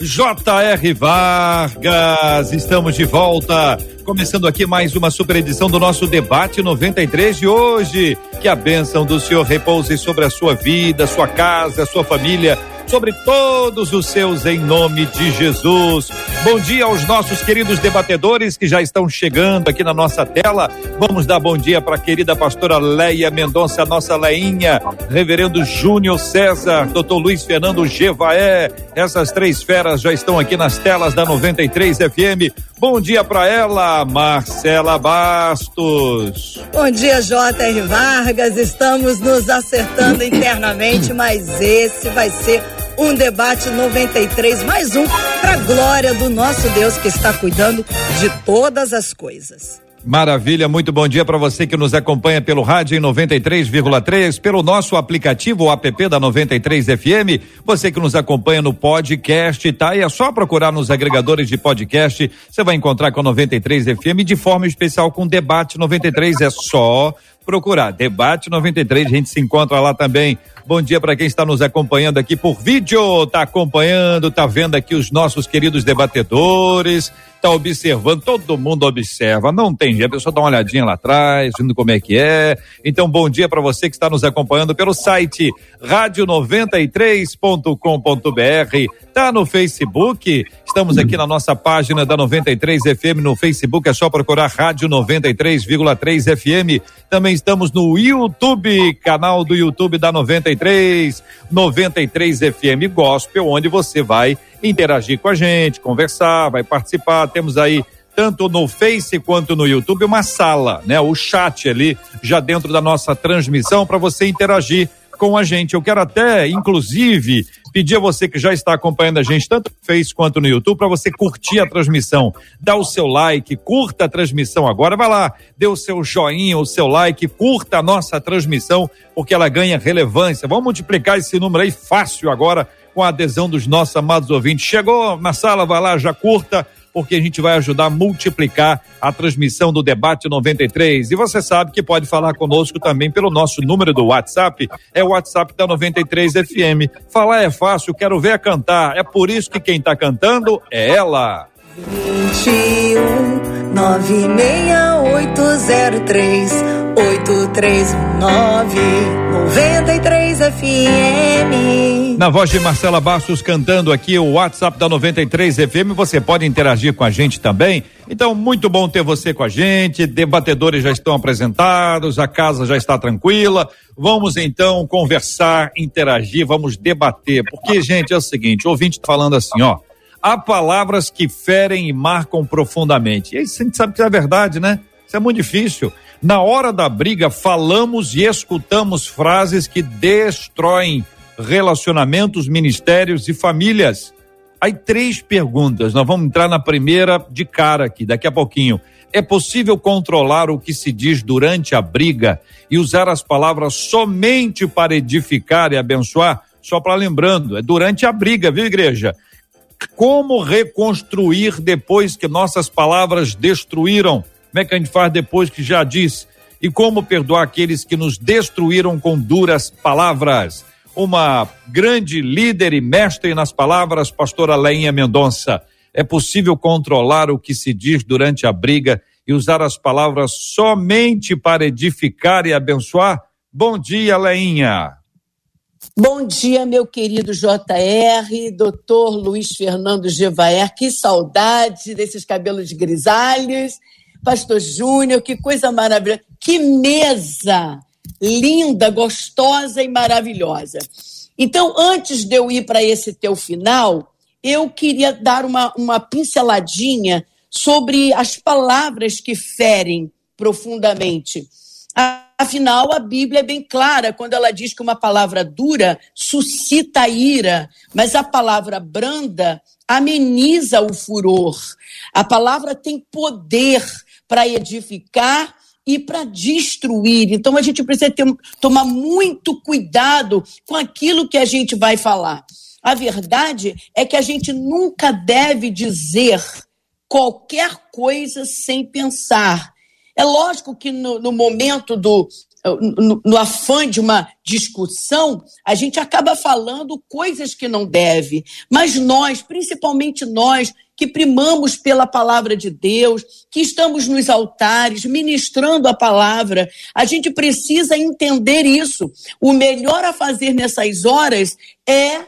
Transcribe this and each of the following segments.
J.R. Vargas, estamos de volta, começando aqui mais uma super edição do nosso debate 93 de hoje. Que a bênção do Senhor repouse sobre a sua vida, sua casa, sua família sobre todos os seus em nome de Jesus. Bom dia aos nossos queridos debatedores que já estão chegando aqui na nossa tela. Vamos dar bom dia para a querida pastora Leia Mendonça, nossa Leinha, reverendo Júnior César, doutor Luiz Fernando Gevaé. Essas três feras já estão aqui nas telas da 93 FM. Bom dia para ela, Marcela Bastos. Bom dia, J.R. Vargas. Estamos nos acertando internamente, mas esse vai ser um debate 93, mais um, para glória do nosso Deus que está cuidando de todas as coisas. Maravilha, muito bom dia para você que nos acompanha pelo rádio em 93,3, pelo nosso aplicativo o app da 93 FM, você que nos acompanha no podcast, tá? E é só procurar nos agregadores de podcast, você vai encontrar com a 93 FM de forma especial com debate 93, é só procurar debate 93, a gente se encontra lá também. Bom dia para quem está nos acompanhando aqui por vídeo, tá acompanhando, tá vendo aqui os nossos queridos debatedores, tá observando, todo mundo observa, não tem jeito, a pessoa dá uma olhadinha lá atrás, vendo como é que é. Então, bom dia para você que está nos acompanhando pelo site rádio93.com.br, tá no Facebook, estamos aqui na nossa página da 93 FM no Facebook, é só procurar Rádio 93,3 FM. Também estamos no YouTube, canal do YouTube da 93, 93 FM Gospel, onde você vai interagir com a gente, conversar, vai participar. Temos aí tanto no Face quanto no YouTube uma sala, né? O chat ali já dentro da nossa transmissão para você interagir com a gente. Eu quero até, inclusive, pedir a você que já está acompanhando a gente, tanto no Face quanto no YouTube, para você curtir a transmissão. Dá o seu like, curta a transmissão agora. Vai lá, dê o seu joinha, o seu like, curta a nossa transmissão, porque ela ganha relevância. Vamos multiplicar esse número aí fácil agora com a adesão dos nossos amados ouvintes. Chegou na sala, vai lá, já curta, porque a gente vai ajudar a multiplicar a transmissão do debate 93. E você sabe que pode falar conosco também pelo nosso número do WhatsApp, é o WhatsApp da 93 FM. Falar é fácil, quero ver a cantar. É por isso que quem está cantando é ela. 21 96803 8319 93 FM. Na voz de Marcela Bastos cantando aqui o WhatsApp da 93 FM, você pode interagir com a gente também. Então, muito bom ter você com a gente. Debatedores já estão apresentados, a casa já está tranquila. Vamos então conversar, interagir, vamos debater. Porque, gente, é o seguinte: o ouvinte está falando assim, ó há palavras que ferem e marcam profundamente. E aí a gente sabe que é verdade, né? Isso é muito difícil. Na hora da briga, falamos e escutamos frases que destroem relacionamentos, ministérios e famílias. Aí três perguntas. Nós vamos entrar na primeira de cara aqui, daqui a pouquinho. É possível controlar o que se diz durante a briga e usar as palavras somente para edificar e abençoar? Só para lembrando, é durante a briga, viu, igreja? Como reconstruir depois que nossas palavras destruíram? Como é que a gente faz depois que já disse? E como perdoar aqueles que nos destruíram com duras palavras? Uma grande líder e mestre nas palavras, pastora Leinha Mendonça. É possível controlar o que se diz durante a briga e usar as palavras somente para edificar e abençoar? Bom dia, Leinha. Bom dia, meu querido JR, doutor Luiz Fernando Gevaer, que saudade desses cabelos grisalhos. Pastor Júnior, que coisa maravilhosa. Que mesa linda, gostosa e maravilhosa. Então, antes de eu ir para esse teu final, eu queria dar uma, uma pinceladinha sobre as palavras que ferem profundamente. Afinal, a Bíblia é bem clara quando ela diz que uma palavra dura suscita ira, mas a palavra branda ameniza o furor. A palavra tem poder para edificar e para destruir. Então a gente precisa ter, tomar muito cuidado com aquilo que a gente vai falar. A verdade é que a gente nunca deve dizer qualquer coisa sem pensar. É lógico que no, no momento do, no, no, afã de uma discussão, a gente acaba falando coisas que não deve. Mas nós, principalmente nós, que primamos pela palavra de Deus, que estamos nos altares ministrando a palavra, a gente precisa entender isso. O melhor a fazer nessas horas é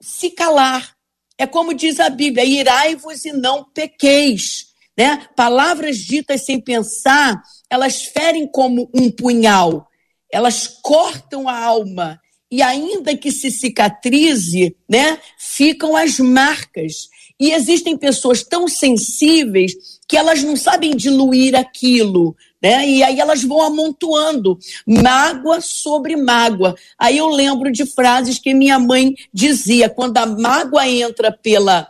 se calar. É como diz a Bíblia: irai-vos e não pequeis. Né? Palavras ditas sem pensar, elas ferem como um punhal, elas cortam a alma e ainda que se cicatrize, né, ficam as marcas. E existem pessoas tão sensíveis que elas não sabem diluir aquilo, né? E aí elas vão amontoando mágoa sobre mágoa. Aí eu lembro de frases que minha mãe dizia: quando a mágoa entra pela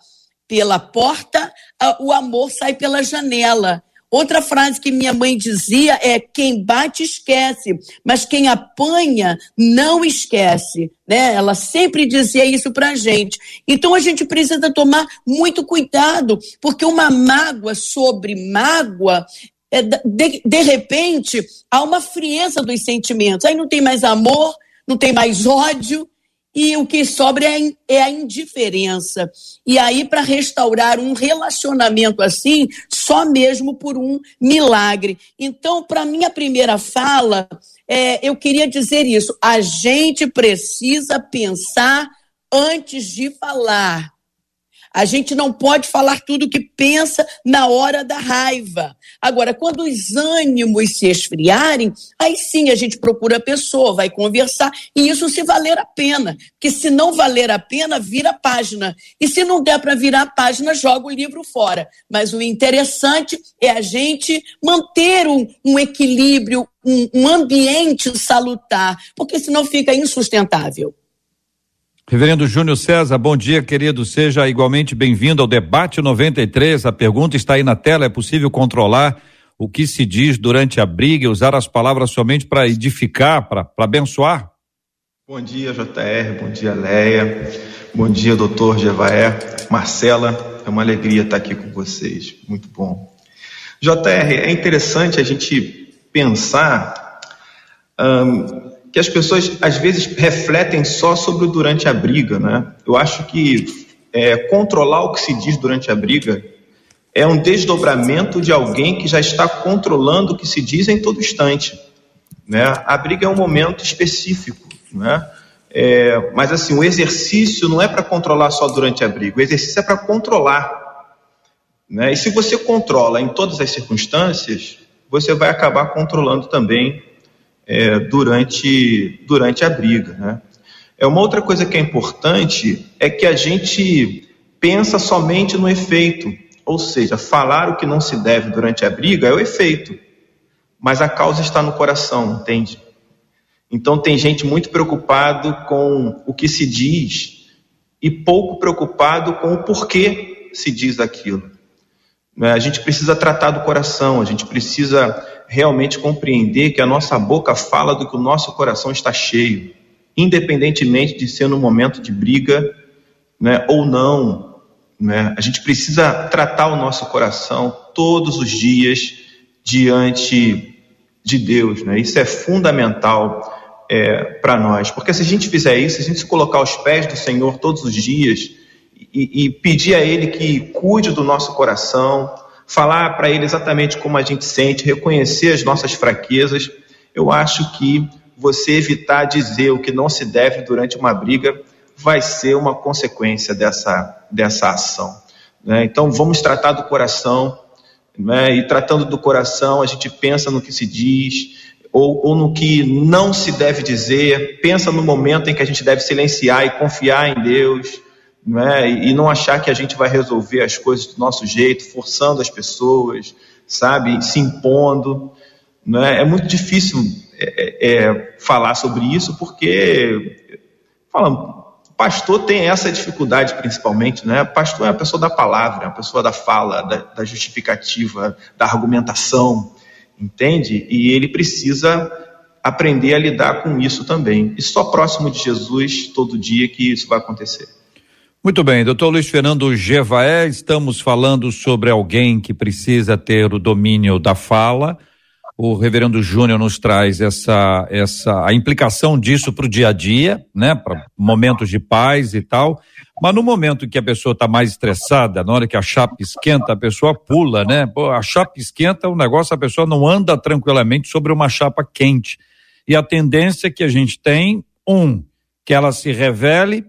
pela porta, o amor sai pela janela. Outra frase que minha mãe dizia é: quem bate esquece, mas quem apanha não esquece. Né? Ela sempre dizia isso para gente. Então a gente precisa tomar muito cuidado, porque uma mágoa sobre mágoa é, de, de repente, há uma frieza dos sentimentos. Aí não tem mais amor, não tem mais ódio, e o que sobra é, é a indiferença. E aí, para restaurar um relacionamento assim, só mesmo por um milagre. Então, para minha primeira fala, é, eu queria dizer isso: a gente precisa pensar antes de falar. A gente não pode falar tudo o que pensa na hora da raiva. Agora, quando os ânimos se esfriarem, aí sim a gente procura a pessoa, vai conversar, e isso se valer a pena. Porque se não valer a pena, vira página. E se não der para virar página, joga o livro fora. Mas o interessante é a gente manter um, um equilíbrio, um, um ambiente salutar, porque senão fica insustentável. Reverendo Júnior César, bom dia, querido. Seja igualmente bem-vindo ao debate 93. A pergunta está aí na tela: é possível controlar o que se diz durante a briga e usar as palavras somente para edificar, para abençoar? Bom dia, JR. Bom dia, Leia. Bom dia, doutor Jevaé. Marcela, é uma alegria estar aqui com vocês. Muito bom. JR, é interessante a gente pensar que as pessoas às vezes refletem só sobre o durante a briga, né? Eu acho que é, controlar o que se diz durante a briga é um desdobramento de alguém que já está controlando o que se diz em todo instante, né? A briga é um momento específico, né? É, mas assim, o exercício não é para controlar só durante a briga, o exercício é para controlar. Né? E se você controla em todas as circunstâncias, você vai acabar controlando também é, durante, durante a briga. Né? É uma outra coisa que é importante é que a gente pensa somente no efeito, ou seja, falar o que não se deve durante a briga é o efeito, mas a causa está no coração, entende? Então tem gente muito preocupado com o que se diz e pouco preocupado com o porquê se diz aquilo. A gente precisa tratar do coração, a gente precisa realmente compreender que a nossa boca fala do que o nosso coração está cheio, independentemente de ser no momento de briga né, ou não. Né? A gente precisa tratar o nosso coração todos os dias diante de Deus. Né? Isso é fundamental é, para nós, porque se a gente fizer isso, se a gente se colocar aos pés do Senhor todos os dias e, e pedir a Ele que cuide do nosso coração, falar para ele exatamente como a gente sente, reconhecer as nossas fraquezas. Eu acho que você evitar dizer o que não se deve durante uma briga vai ser uma consequência dessa, dessa ação. Né? Então vamos tratar do coração, né? e tratando do coração, a gente pensa no que se diz, ou, ou, no que não se deve dizer, pensa no momento em que a gente deve silenciar e confiar em Deus né? e não achar que a gente vai resolver as coisas do nosso jeito, forçando as pessoas, sabe, se impondo. Né? É muito difícil é, é, é falar sobre isso porque fala, pastor tem essa dificuldade principalmente, né? Pastor é a pessoa da palavra, é a pessoa da fala, da, da justificativa, da argumentação, entende? E ele precisa aprender a lidar com isso também. E só próximo de Jesus, todo dia, que isso vai acontecer. Muito bem, doutor Luiz Fernando Gevaé, estamos falando sobre alguém que precisa ter o domínio da fala. O reverendo Júnior nos traz essa, essa, a implicação disso para o dia a dia, né? Para momentos de paz e tal. Mas no momento que a pessoa está mais estressada, na hora que a chapa esquenta, a pessoa pula, né? A chapa esquenta, o negócio, a pessoa não anda tranquilamente sobre uma chapa quente. E a tendência que a gente tem, um, que ela se revele,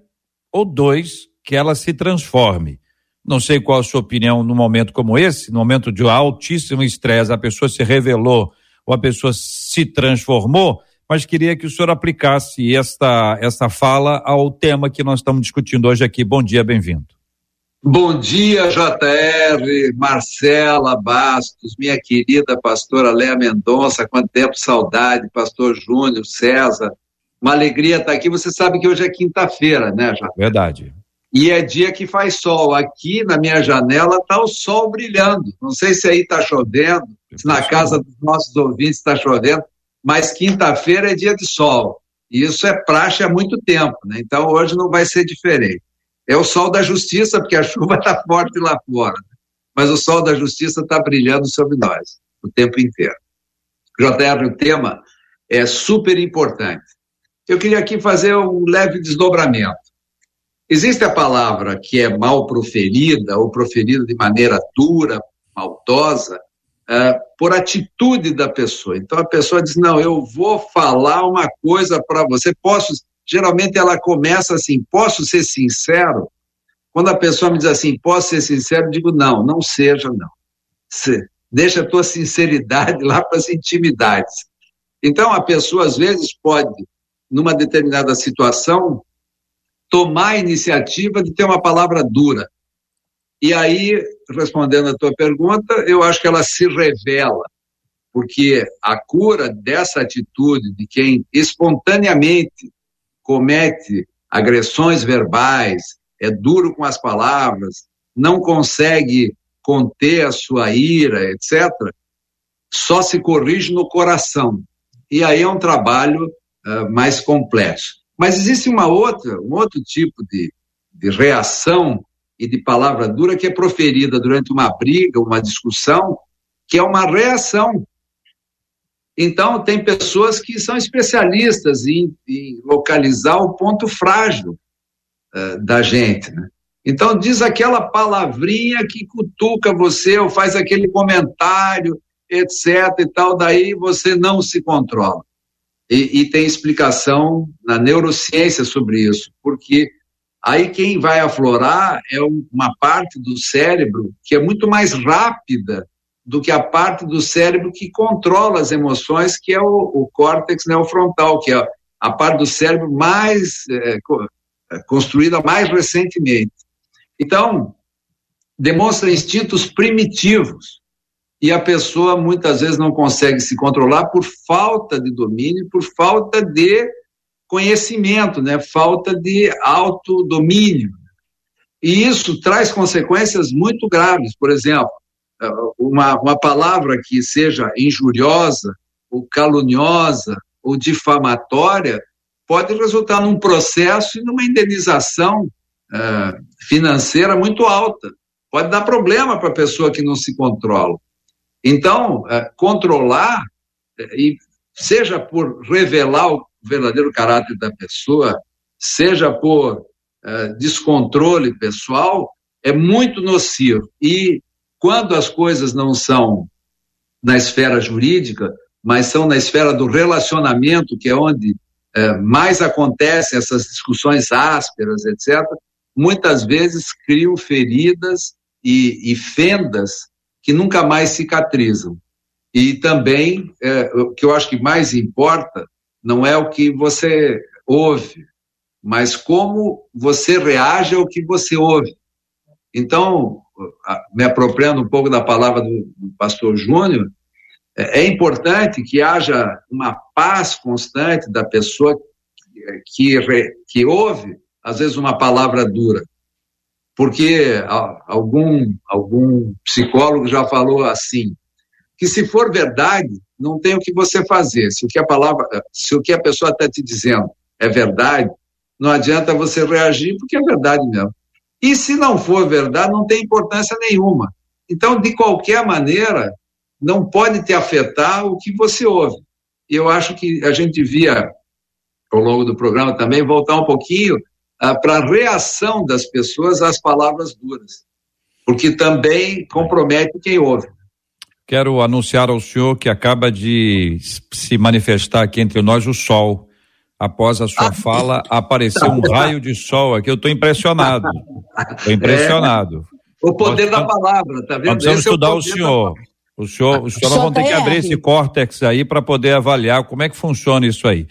ou dois, que ela se transforme. Não sei qual a sua opinião num momento como esse, no momento de altíssimo estresse, a pessoa se revelou ou a pessoa se transformou, mas queria que o senhor aplicasse esta, esta fala ao tema que nós estamos discutindo hoje aqui. Bom dia, bem-vindo. Bom dia, JR, Marcela Bastos, minha querida pastora Léa Mendonça, quanto tempo saudade, pastor Júnior, César, uma alegria estar aqui. Você sabe que hoje é quinta-feira, né, JR? Verdade e é dia que faz sol. Aqui na minha janela está o sol brilhando. Não sei se aí está chovendo, se na casa dos nossos ouvintes está chovendo, mas quinta-feira é dia de sol. E isso é praxe há muito tempo, né? Então hoje não vai ser diferente. É o sol da justiça, porque a chuva está forte lá fora. Né? Mas o sol da justiça está brilhando sobre nós o tempo inteiro. JR, o tema é super importante. Eu queria aqui fazer um leve desdobramento. Existe a palavra que é mal proferida ou proferida de maneira dura, maldosa, uh, por atitude da pessoa. Então a pessoa diz: Não, eu vou falar uma coisa para você. Posso. Geralmente ela começa assim: Posso ser sincero? Quando a pessoa me diz assim: Posso ser sincero? Eu digo: Não, não seja, não. Se, deixa a tua sinceridade lá para as intimidades. Então a pessoa às vezes pode, numa determinada situação, tomar a iniciativa de ter uma palavra dura. E aí, respondendo a tua pergunta, eu acho que ela se revela, porque a cura dessa atitude de quem espontaneamente comete agressões verbais, é duro com as palavras, não consegue conter a sua ira, etc., só se corrige no coração. E aí é um trabalho uh, mais complexo. Mas existe uma outra, um outro tipo de, de reação e de palavra dura que é proferida durante uma briga, uma discussão, que é uma reação. Então, tem pessoas que são especialistas em, em localizar o ponto frágil uh, da gente. Né? Então, diz aquela palavrinha que cutuca você, ou faz aquele comentário, etc. e tal, daí você não se controla. E, e tem explicação na neurociência sobre isso, porque aí quem vai aflorar é uma parte do cérebro que é muito mais rápida do que a parte do cérebro que controla as emoções, que é o, o córtex neofrontal, que é a parte do cérebro mais é, é construída mais recentemente. Então, demonstra instintos primitivos e a pessoa muitas vezes não consegue se controlar por falta de domínio, por falta de conhecimento, né? falta de autodomínio. E isso traz consequências muito graves. Por exemplo, uma, uma palavra que seja injuriosa, ou caluniosa, ou difamatória, pode resultar num processo e numa indenização uh, financeira muito alta. Pode dar problema para a pessoa que não se controla. Então, é, controlar, é, e seja por revelar o verdadeiro caráter da pessoa, seja por é, descontrole pessoal, é muito nocivo. E quando as coisas não são na esfera jurídica, mas são na esfera do relacionamento, que é onde é, mais acontecem essas discussões ásperas, etc., muitas vezes criam feridas e, e fendas que nunca mais cicatrizam. E também, é, o que eu acho que mais importa, não é o que você ouve, mas como você reage ao que você ouve. Então, me apropriando um pouco da palavra do, pastor Júnior, é, é importante que haja uma paz constante da pessoa que, que ouve, às vezes, uma palavra dura. Porque algum, algum psicólogo já falou assim, que se for verdade, não tem o que você fazer. Se o que a palavra, se o que a pessoa está te dizendo é verdade, não adianta você reagir, porque é verdade mesmo. E se não for verdade, não tem importância nenhuma. Então, de qualquer maneira, não pode te afetar o que você ouve. E eu acho que a gente devia, ao longo do programa também, voltar um pouquinho ah, para a reação das pessoas às palavras duras, porque também compromete quem ouve. Quero anunciar ao senhor que acaba de se manifestar aqui entre nós o sol. Após a sua ah, fala, apareceu um raio de sol aqui. Eu estou impressionado. Estou impressionado. É, o poder nós, da palavra, tá vendo? Nós precisamos estudar é o, o senhor. O senhor, o senhor nós vamos ter que abrir esse córtex aí para poder avaliar como é que funciona isso aí.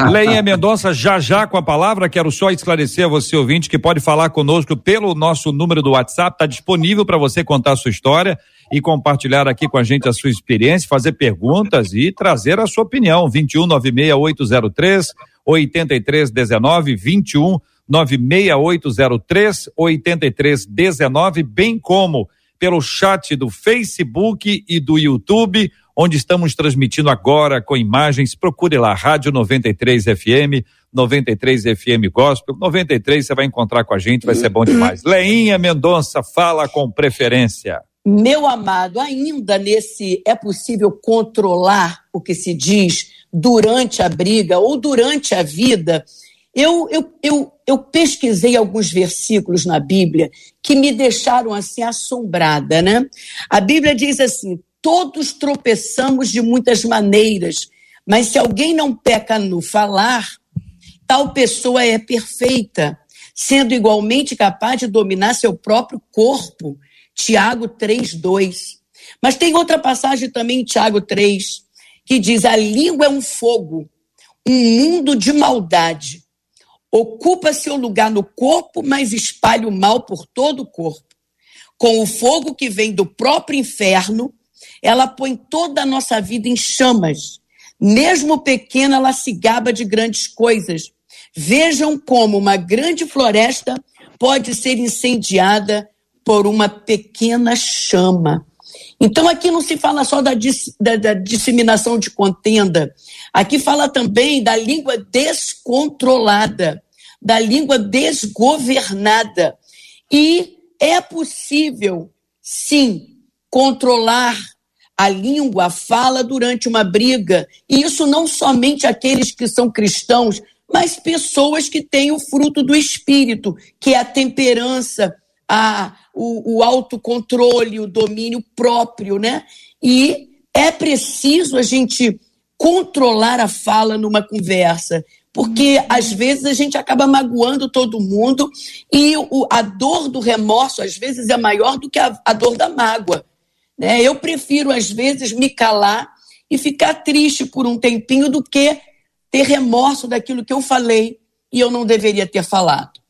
Leinha Mendonça, já já com a palavra, quero só esclarecer a você, ouvinte, que pode falar conosco pelo nosso número do WhatsApp, está disponível para você contar a sua história e compartilhar aqui com a gente a sua experiência, fazer perguntas e trazer a sua opinião. 21 96803 8319 21 96803 8319, bem como pelo chat do Facebook e do YouTube, onde estamos transmitindo agora com imagens. Procure lá, Rádio 93 FM, 93 FM Gospel. 93 você vai encontrar com a gente, vai ser bom demais. Leinha Mendonça, fala com preferência. Meu amado, ainda nesse é possível controlar o que se diz durante a briga ou durante a vida? Eu, eu, eu, eu pesquisei alguns versículos na Bíblia que me deixaram assim assombrada, né? A Bíblia diz assim: todos tropeçamos de muitas maneiras, mas se alguém não peca no falar, tal pessoa é perfeita, sendo igualmente capaz de dominar seu próprio corpo. Tiago 3:2. Mas tem outra passagem também em Tiago 3 que diz: a língua é um fogo, um mundo de maldade ocupa seu lugar no corpo, mas espalha o mal por todo o corpo. Com o fogo que vem do próprio inferno, ela põe toda a nossa vida em chamas. Mesmo pequena, ela se gaba de grandes coisas. Vejam como uma grande floresta pode ser incendiada por uma pequena chama. Então, aqui não se fala só da, da, da, disseminação de contenda, aqui fala também da língua descontrolada da língua desgovernada. E é possível, sim, controlar a língua, fala durante uma briga. E isso não somente aqueles que são cristãos, mas pessoas que têm o fruto do espírito, que é a temperança, a, o, o autocontrole, o domínio próprio, né? E é preciso a gente controlar a fala numa conversa porque às vezes a gente acaba magoando todo mundo e o, a dor do remorso às vezes é maior do que a, a dor da mágoa. Né? Eu prefiro às vezes me calar e ficar triste por um tempinho do que ter remorso daquilo que eu falei e eu não deveria ter falado.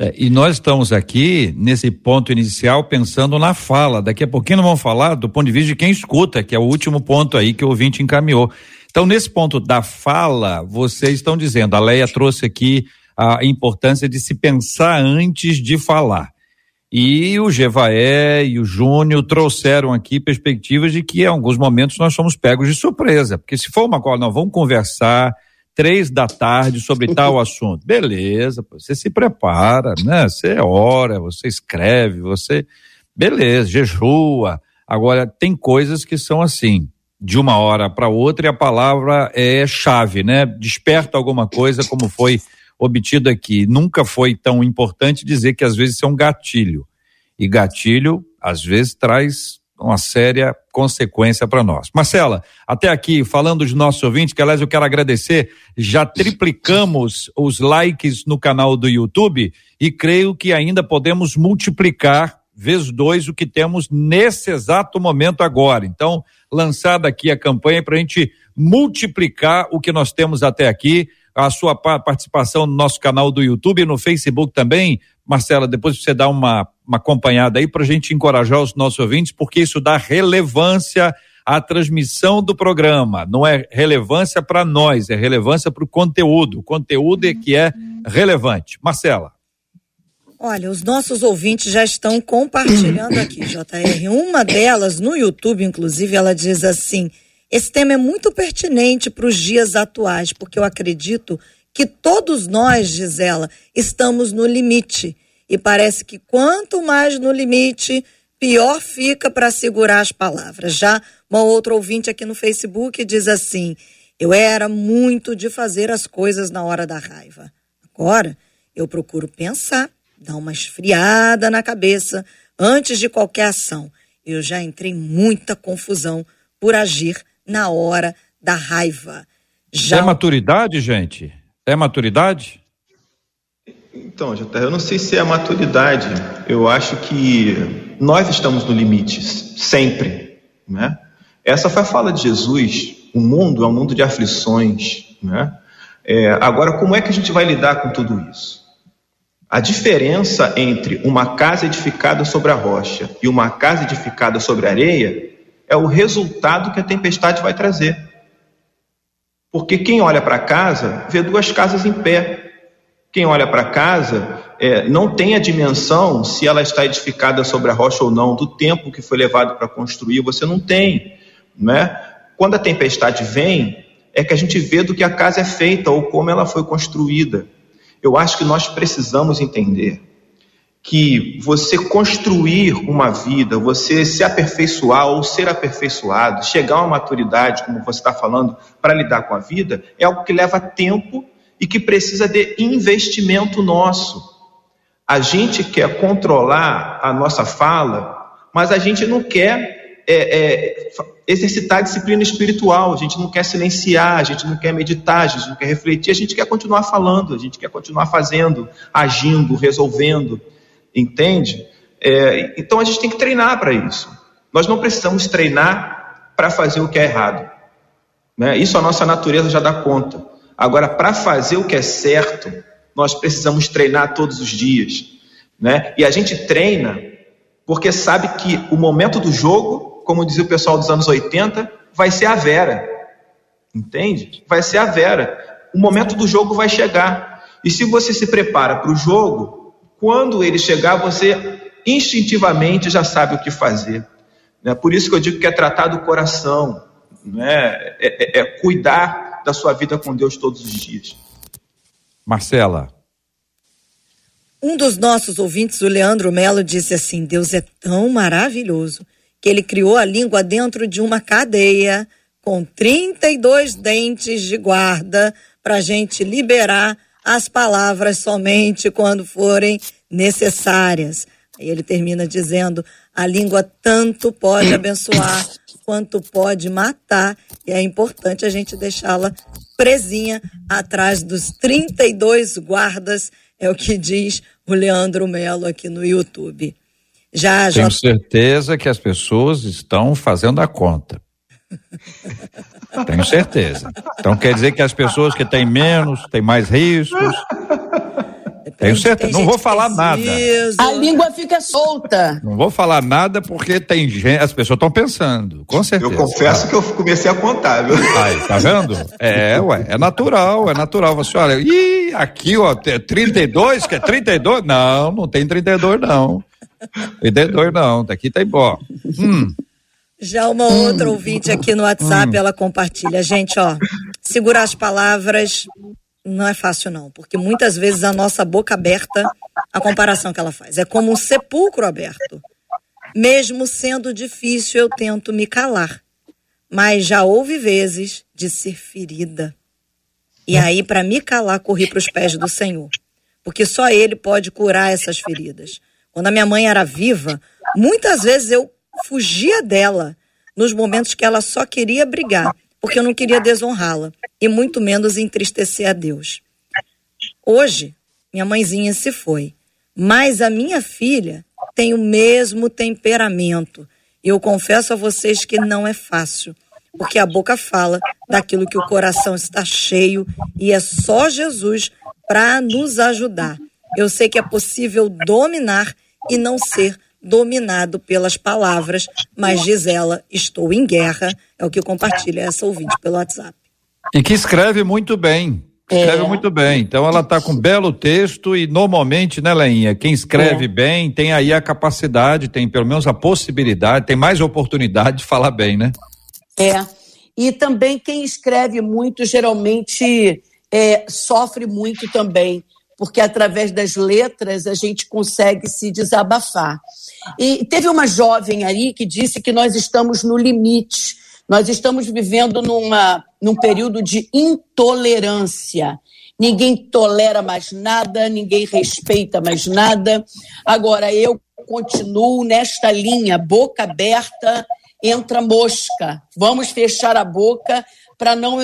É, e nós estamos aqui nesse ponto inicial pensando na fala. Daqui a pouquinho vamos falar do ponto de vista de quem escuta, que é o último ponto aí que o ouvinte encaminhou. Então, nesse ponto da fala, vocês estão dizendo, a Leia trouxe aqui a importância de se pensar antes de falar. E o Gevaé e o Júnior trouxeram aqui perspectivas de que em alguns momentos nós somos pegos de surpresa. Porque se for uma coisa, nós vamos conversar três da tarde sobre tal assunto. Beleza, você se prepara, né? Você ora, você escreve, você. Beleza, jejua. Agora, tem coisas que são assim de uma hora para outra e a palavra é chave, né? Desperta alguma coisa como foi obtido aqui. Nunca foi tão importante dizer que às vezes isso é um gatilho. E gatilho, às vezes, traz uma séria consequência para nós. Marcela, até aqui, falando de nossos ouvintes, que aliás eu quero agradecer, já triplicamos os likes no canal do YouTube e creio que ainda podemos multiplicar vezes dois o que temos nesse exato momento agora. Então, lançada aqui a campanha para a gente multiplicar o que nós temos até aqui. A sua participação no nosso canal do YouTube e no Facebook também. Marcela, depois você dá uma, uma acompanhada aí para a gente encorajar os nossos ouvintes, porque isso dá relevância a transmissão do programa. Não é relevância para nós, é relevância para o conteúdo. O conteúdo é que é relevante. Marcela. Olha, os nossos ouvintes já estão compartilhando aqui, JR. Uma delas, no YouTube, inclusive, ela diz assim: esse tema é muito pertinente para os dias atuais, porque eu acredito que todos nós, diz ela, estamos no limite. E parece que quanto mais no limite, pior fica para segurar as palavras. Já uma outra ouvinte aqui no Facebook diz assim: Eu era muito de fazer as coisas na hora da raiva. Agora eu procuro pensar, dar uma esfriada na cabeça antes de qualquer ação. Eu já entrei muita confusão por agir na hora da raiva. Já... É maturidade, gente? É maturidade? Então, Jota, eu não sei se é maturidade. Eu acho que nós estamos no limite, sempre. Né? Essa foi a fala de Jesus. O mundo é um mundo de aflições. Né? É, agora, como é que a gente vai lidar com tudo isso? A diferença entre uma casa edificada sobre a rocha e uma casa edificada sobre a areia é o resultado que a tempestade vai trazer. Porque quem olha para casa vê duas casas em pé. Quem olha para casa é, não tem a dimensão se ela está edificada sobre a rocha ou não, do tempo que foi levado para construir, você não tem. Né? Quando a tempestade vem, é que a gente vê do que a casa é feita ou como ela foi construída. Eu acho que nós precisamos entender que você construir uma vida, você se aperfeiçoar ou ser aperfeiçoado, chegar a uma maturidade, como você está falando, para lidar com a vida, é algo que leva tempo e que precisa de investimento nosso. A gente quer controlar a nossa fala, mas a gente não quer é, é, exercitar disciplina espiritual, a gente não quer silenciar, a gente não quer meditar, a gente não quer refletir, a gente quer continuar falando, a gente quer continuar fazendo, agindo, resolvendo. Entende? É, então a gente tem que treinar para isso. Nós não precisamos treinar para fazer o que é errado. Né? Isso a nossa natureza já dá conta. Agora, para fazer o que é certo, nós precisamos treinar todos os dias. Né? E a gente treina porque sabe que o momento do jogo, como dizia o pessoal dos anos 80, vai ser a Vera. Entende? Vai ser a Vera. O momento do jogo vai chegar. E se você se prepara para o jogo, quando ele chegar, você instintivamente já sabe o que fazer. Né? Por isso que eu digo que é tratar do coração, né? é, é, é cuidar da sua vida com Deus todos os dias. Marcela. Um dos nossos ouvintes, o Leandro Melo, disse assim: Deus é tão maravilhoso que ele criou a língua dentro de uma cadeia com 32 dentes de guarda para a gente liberar as palavras somente quando forem necessárias. Aí ele termina dizendo: a língua tanto pode abençoar quanto pode matar, e é importante a gente deixá-la presinha atrás dos 32 guardas, é o que diz o Leandro Melo aqui no YouTube. Já, Tenho já... certeza que as pessoas estão fazendo a conta. Tenho certeza. Então quer dizer que as pessoas que têm menos, têm mais riscos. Tenho certeza. Não vou falar nada. A língua fica solta. Não vou falar nada porque tem gente, as pessoas estão pensando, com certeza. Eu confesso tá. que eu comecei a contar, viu? Aí, tá vendo? É, ué, é natural, é natural. Você olha, ih, aqui, ó, 32, que é 32? Não, não tem 32 não. 32 não, daqui tem bó. Hum. Já uma outra ouvinte aqui no WhatsApp, ela compartilha. Gente, ó, segurar as palavras não é fácil não, porque muitas vezes a nossa boca aberta, a comparação que ela faz, é como um sepulcro aberto. Mesmo sendo difícil, eu tento me calar. Mas já houve vezes de ser ferida. E aí, para me calar, corri para os pés do Senhor. Porque só Ele pode curar essas feridas. Quando a minha mãe era viva, muitas vezes eu fugia dela nos momentos que ela só queria brigar, porque eu não queria desonrá-la e muito menos entristecer a Deus. Hoje, minha mãezinha se foi, mas a minha filha tem o mesmo temperamento. E eu confesso a vocês que não é fácil, porque a boca fala daquilo que o coração está cheio e é só Jesus para nos ajudar. Eu sei que é possível dominar e não ser dominado pelas palavras, mas diz ela, estou em guerra, é o que compartilha essa ouvinte pelo WhatsApp. E que escreve muito bem. Escreve é. muito bem. Então ela está com um belo texto e normalmente, né, Leinha, quem escreve é. bem tem aí a capacidade, tem pelo menos a possibilidade, tem mais oportunidade de falar bem, né? É. E também quem escreve muito geralmente é, sofre muito também, porque através das letras a gente consegue se desabafar. E teve uma jovem aí que disse que nós estamos no limite nós estamos vivendo numa, num período de intolerância. Ninguém tolera mais nada, ninguém respeita mais nada. Agora, eu continuo nesta linha, boca aberta, entra mosca. Vamos fechar a boca para não,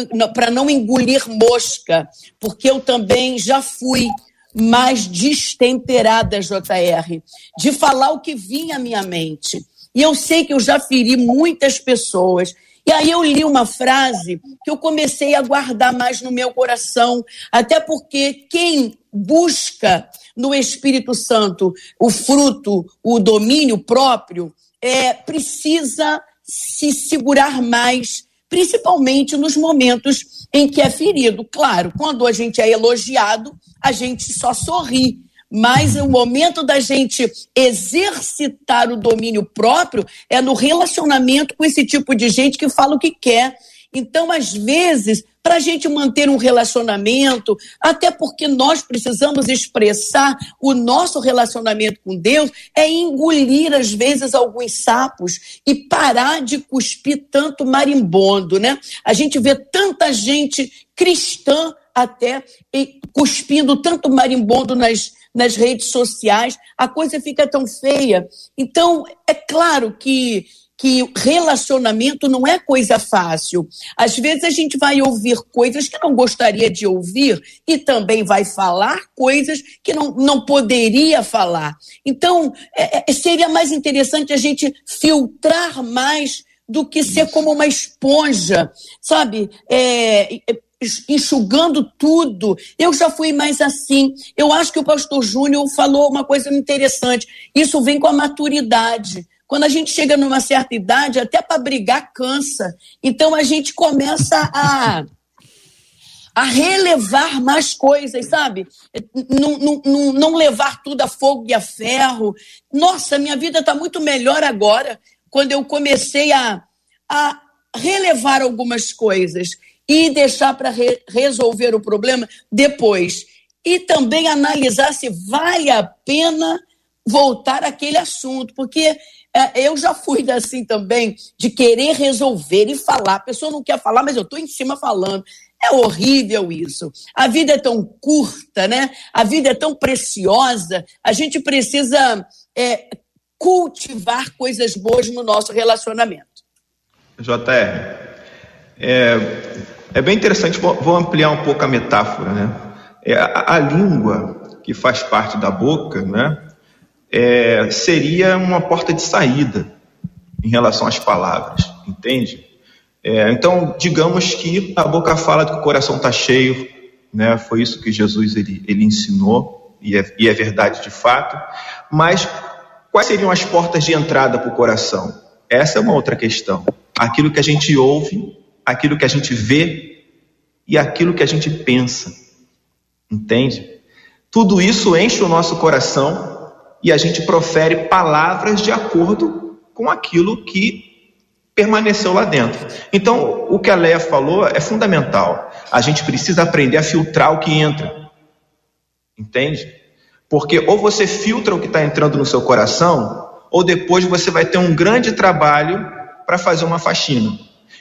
não engolir mosca, porque eu também já fui mais destemperada, JR, de falar o que vinha à minha mente. E eu sei que eu já feri muitas pessoas. E aí eu li uma frase que eu comecei a guardar mais no meu coração, até porque quem busca no Espírito Santo o fruto, o domínio próprio, é, precisa se segurar mais, principalmente nos momentos em que é ferido. Claro, quando a gente é elogiado, a gente só sorri mas o momento da gente exercitar o domínio próprio é no relacionamento com esse tipo de gente que fala o que quer. Então, às vezes, para a gente manter um relacionamento, até porque nós precisamos expressar o nosso relacionamento com Deus, é engolir, às vezes, alguns sapos e parar de cuspir tanto marimbondo, né? A gente vê tanta gente cristã até cuspindo tanto marimbondo nas nas redes sociais, a coisa fica tão feia. Então, é claro que que relacionamento não é coisa fácil. Às vezes a gente vai ouvir coisas que não gostaria de ouvir e também vai falar coisas que não, não poderia falar. Então, é, é seria mais interessante a gente filtrar mais do que ser como uma esponja, sabe? É, enxugando tudo. Eu já fui mais assim. Eu acho que o pastor Júnior falou uma coisa interessante. Isso vem com a maturidade. Quando a gente chega numa certa idade, até para brigar cansa. Então a gente começa a a relevar mais coisas, sabe? Não, não, não, levar tudo a fogo e a ferro. Nossa, minha vida está muito melhor agora, quando eu comecei a, a relevar algumas coisas e deixar para re resolver o problema depois. E também analisar se vale a pena voltar àquele assunto, porque é, eu já fui assim também, de querer resolver e falar. A pessoa não quer falar, mas eu estou em cima falando. É horrível isso. A vida é tão curta, né? A vida é tão preciosa. A gente precisa é, cultivar coisas boas no nosso relacionamento. JR, é, é bem interessante, vou, ampliar um pouco a metáfora, né? É, a, a, língua que faz parte da boca, né? É, seria uma porta de saída em relação às palavras, entende? É, então, digamos que a boca fala que o coração está cheio, né? Foi isso que Jesus ele, ele ensinou e é, e é verdade de fato. Mas quais seriam as portas de entrada para o coração? Essa é uma outra questão. Aquilo que a gente ouve aquilo que a gente vê e aquilo que a gente pensa. Entende? Tudo isso enche o nosso coração e a gente profere palavras de acordo com aquilo que permaneceu lá dentro. Então, o que a Leia falou é fundamental. A gente precisa aprender a filtrar o que entra. Entende? Porque ou você filtra o que está entrando no seu coração, ou depois você vai ter um grande trabalho para fazer uma faxina.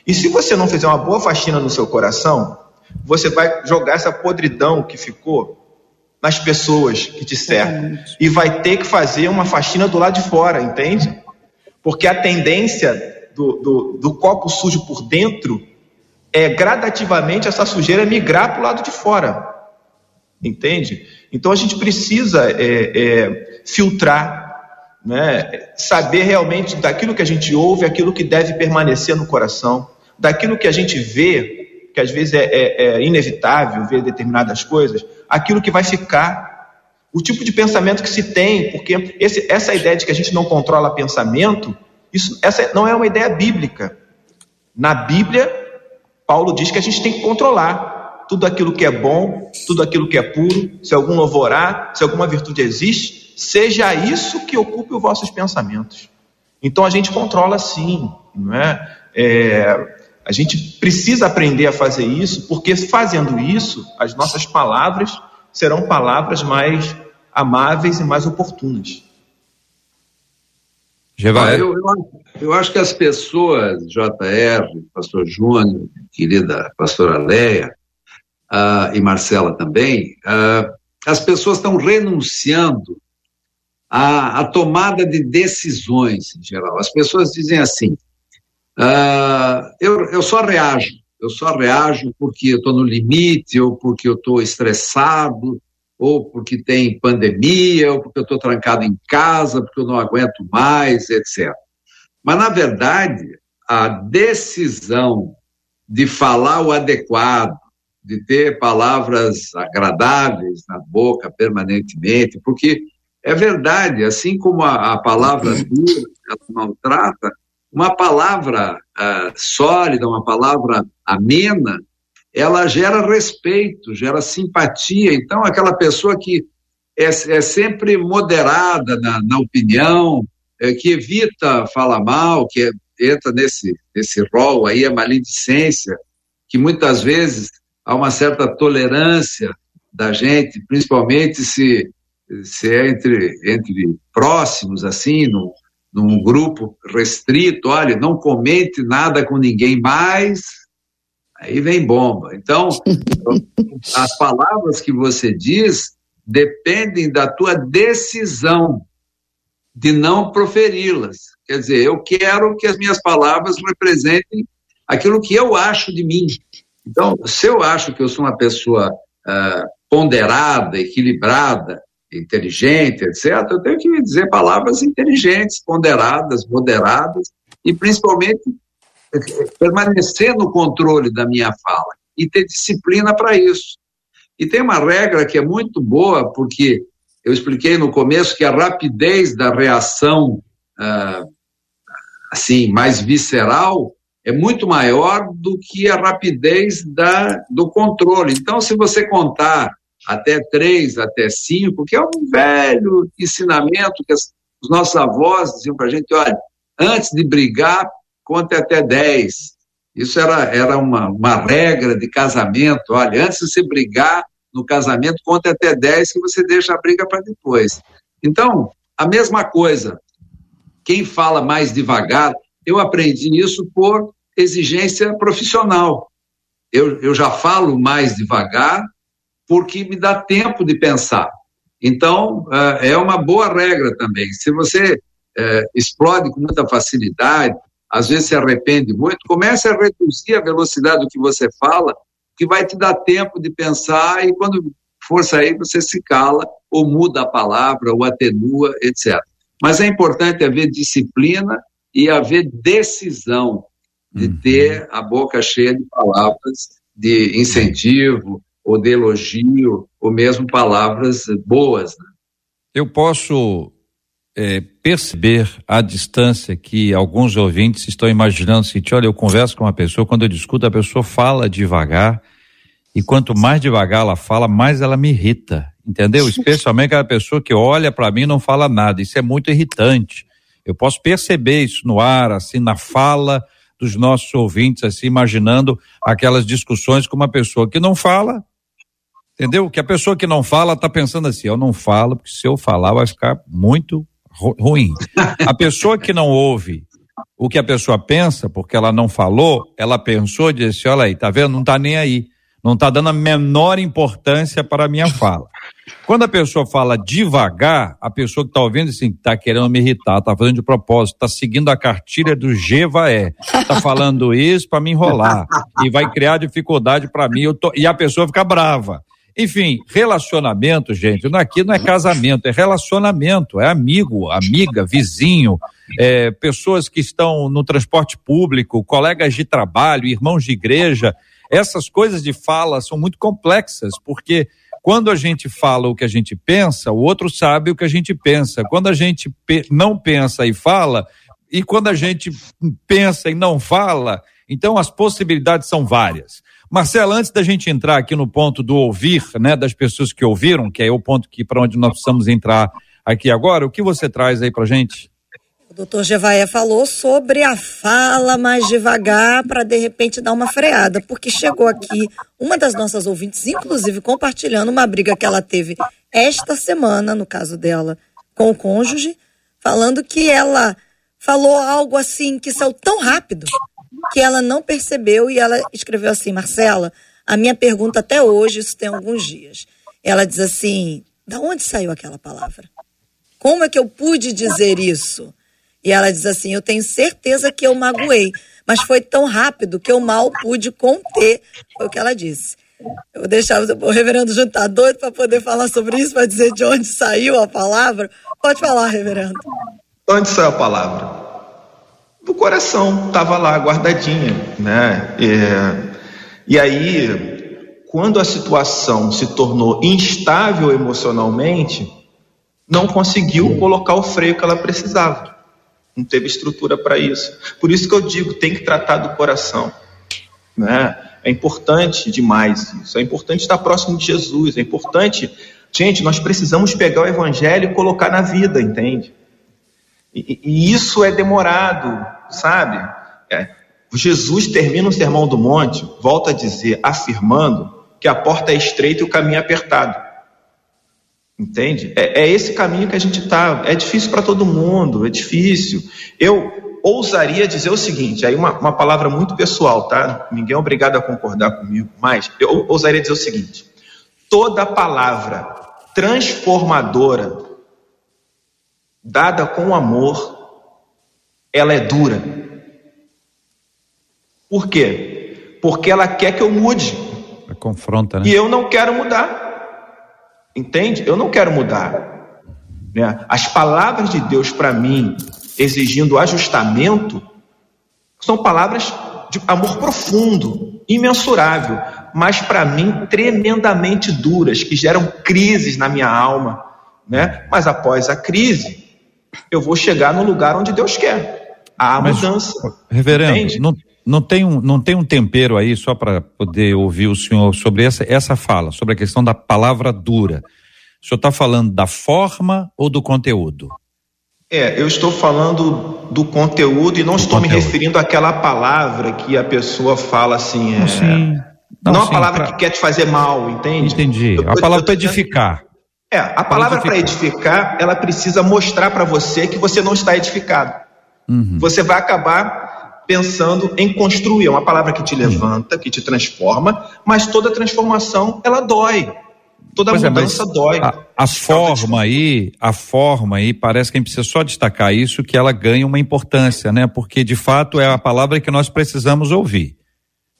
E se você não fizer uma boa faxina no seu coração, você vai jogar essa podridão que ficou nas pessoas que te cercam. E vai ter que fazer uma faxina do lado de fora, entende? Porque a tendência do, do, do copo sujo por dentro é gradativamente essa sujeira migrar para o lado de fora. Entende? Então a gente precisa é, é, filtrar né, saber realmente daquilo que a gente ouve, aquilo que deve permanecer no coração, daquilo que a gente vê, que às vezes é, é, é inevitável ver determinadas coisas, aquilo que vai ficar. o tipo de pensamento que se tem, porque esse, essa ideia de que a gente não controla pensamento, isso, essa não é uma ideia bíblica. Na Bíblia, Paulo diz que a gente tem que controlar tudo aquilo que é bom, tudo aquilo que é puro, se algum louvor há, se alguma virtude existe, seja isso que ocupe os vossos pensamentos. Então a gente controla sim, não é? é a gente precisa aprender a fazer isso, porque fazendo isso, as nossas palavras serão palavras mais amáveis e mais oportunas. Ah, eu, eu, eu, acho que as pessoas, JR, Pastor Júnior, querida pastora Leia, uh, e Marcela também, uh, as pessoas estão renunciando à, à, tomada de decisões em geral. As pessoas dizem assim: uh, eu, eu só reajo, eu só reajo porque eu estou no limite, ou porque eu estou estressado, ou porque tem pandemia, ou porque eu estou trancado em casa, porque eu não aguento mais, etc. Mas, na verdade, a decisão de falar o adequado, de ter palavras agradáveis na boca permanentemente, porque é verdade, assim como a, a palavra dura, ela maltrata, uma palavra uh, sólida, uma palavra amena, ela gera respeito, gera simpatia. Então, aquela pessoa que é, é sempre moderada na, na opinião, é, que evita falar mal, que entra nesse, nesse rol aí, a maledicência, que muitas vezes há uma certa tolerância da gente, principalmente se, se é entre, entre próximos, assim, num, num grupo restrito, olha, não comente nada com ninguém mais, aí vem bomba. Então, as palavras que você diz dependem da tua decisão de não proferi-las. Quer dizer, eu quero que as minhas palavras representem aquilo que eu acho de mim. Então, se eu acho que eu sou uma pessoa uh, ponderada, equilibrada, inteligente, etc., eu tenho que dizer palavras inteligentes, ponderadas, moderadas, e principalmente permanecer no controle da minha fala e ter disciplina para isso. E tem uma regra que é muito boa, porque eu expliquei no começo que a rapidez da reação, ah, assim, mais visceral, é muito maior do que a rapidez da, do controle. Então, se você contar até três, até cinco, que é um velho ensinamento que as, os nossos avós diziam para a gente, olha, antes de brigar, conte até 10. Isso era, era uma, uma regra de casamento. Olha, antes de você brigar no casamento, conte até 10 que você deixa a briga para depois. Então, a mesma coisa. Quem fala mais devagar, eu aprendi isso por exigência profissional. Eu, eu já falo mais devagar porque me dá tempo de pensar. Então, eh, é uma boa regra também. Se você é, explode com muita facilidade, às vezes se arrepende muito, comece a reduzir a velocidade do que você fala, que vai te dar tempo de pensar e quando for sair você se cala ou muda a palavra ou atenua, etc. Mas é importante haver disciplina e haver decisão de uhum. ter a boca cheia de palavras de incentivo ou de elogio ou mesmo palavras boas. Né? Eu posso é, perceber a distância que alguns ouvintes estão imaginando o seguinte, olha, eu converso com uma pessoa, quando eu discuto, a pessoa fala devagar, e quanto mais devagar ela fala, mais ela me irrita, entendeu? Especialmente aquela pessoa que olha para mim e não fala nada, isso é muito irritante. Eu posso perceber isso no ar, assim, na fala dos nossos ouvintes, assim, imaginando aquelas discussões com uma pessoa que não fala, entendeu? Que a pessoa que não fala está pensando assim, eu não falo, porque se eu falar vai ficar muito ruim. A pessoa que não ouve o que a pessoa pensa, porque ela não falou, ela pensou e disse: olha aí, tá vendo? Não tá nem aí. Não tá dando a menor importância para a minha fala. Quando a pessoa fala devagar, a pessoa que está ouvindo assim, está querendo me irritar, está fazendo de propósito, está seguindo a cartilha do Gevaé, está falando isso para me enrolar e vai criar dificuldade para mim. Tô... e a pessoa fica brava. Enfim, relacionamento, gente, aqui não é casamento, é relacionamento, é amigo, amiga, vizinho, é, pessoas que estão no transporte público, colegas de trabalho, irmãos de igreja. Essas coisas de fala são muito complexas, porque Quando a gente fala o que a gente pensa, o outro sabe o que a gente pensa. Quando a gente não pensa e fala, e quando a gente pensa e não fala, então as possibilidades são várias. Marcela, antes da gente entrar aqui no ponto do ouvir, né, das pessoas que ouviram, que é o ponto que para onde nós precisamos entrar aqui agora, o que você traz aí para gente? O doutor Gevaé falou sobre a fala mais devagar para de repente dar uma freada, porque chegou aqui uma das nossas ouvintes, inclusive compartilhando uma briga que ela teve esta semana, no caso dela, com o cônjuge, falando que ela falou algo assim que saiu tão rápido que ela não percebeu e ela escreveu assim: Marcela, a minha pergunta até hoje, isso tem alguns dias. Ela diz assim: da onde saiu aquela palavra? Como é que eu pude dizer isso? E ela diz assim: Eu tenho certeza que eu magoei, mas foi tão rápido que eu mal pude conter. Foi o que ela disse. Eu vou deixar o reverendo Júnior tá doido para poder falar sobre isso, para dizer de onde saiu a palavra. Pode falar, reverendo. Onde saiu a palavra? Do coração, estava lá guardadinha, né? E, e aí, quando a situação se tornou instável emocionalmente, não conseguiu colocar o freio que ela precisava não teve estrutura para isso. Por isso que eu digo, tem que tratar do coração. Né? É importante demais isso. É importante estar próximo de Jesus. É importante. Gente, nós precisamos pegar o evangelho e colocar na vida, entende? E, isso é demorado, sabe? É. Jesus termina o sermão do monte, volta a dizer, afirmando que a porta é estreita e o caminho é apertado. Entende? É, é esse caminho que a gente está. É difícil para todo mundo, é difícil. Eu ousaria dizer o seguinte: aí uma, uma palavra muito pessoal, tá? Ninguém é obrigado a concordar comigo, mas eu ousaria dizer o seguinte: toda palavra transformadora, dada com amor, ela é dura. Por quê? Porque ela quer que eu mude. Confronta, né? E eu não quero mudar. Entende? Eu não quero mudar. Né? As palavras de Deus para mim, exigindo ajustamento, são palavras de amor profundo, imensurável, mas para mim tremendamente duras, que geram crises na minha alma. Né? Mas após a crise, eu vou chegar no lugar onde Deus quer. Há mas, mudança. Reverendo, não, não, tem um, não tem um tempero aí, só para poder ouvir o senhor sobre essa, essa fala, sobre a questão da palavra dura. O senhor está falando da forma ou do conteúdo? É, eu estou falando do conteúdo e não do estou conteúdo. me referindo àquela palavra que a pessoa fala assim. É, sim. Não, não sim, a palavra pra... que quer te fazer mal, entende? Entendi. Eu, a palavra para edificar. É, a palavra para edificar, ela precisa mostrar para você que você não está edificado. Uhum. Você vai acabar pensando em construir. É uma palavra que te levanta, que te transforma, mas toda transformação ela dói. Toda pois é, mudança é, dói. A, a forma aí, a forma aí, parece que a gente precisa só destacar isso, que ela ganha uma importância, né? Porque de fato é a palavra que nós precisamos ouvir.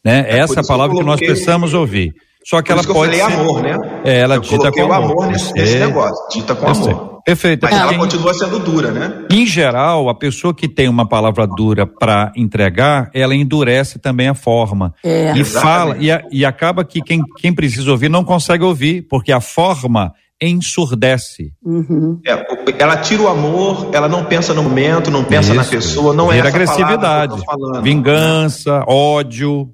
Né? É Essa é a palavra que nós precisamos ouvir. Só que ela que pode. Eu falei ser, amor, né? É, ela eu dita com o amor nesse, nesse negócio, dita com amor. Perfeito. Mas ela continua sendo dura, né? Em geral, a pessoa que tem uma palavra dura para entregar, ela endurece também a forma. É. E Exatamente. fala, e, a, e acaba que quem, quem precisa ouvir não consegue ouvir, porque a forma ensurdece. Uhum. É, ela tira o amor, ela não pensa no momento, não pensa Isso. na pessoa, não Vira é essa agressividade, vingança, ódio.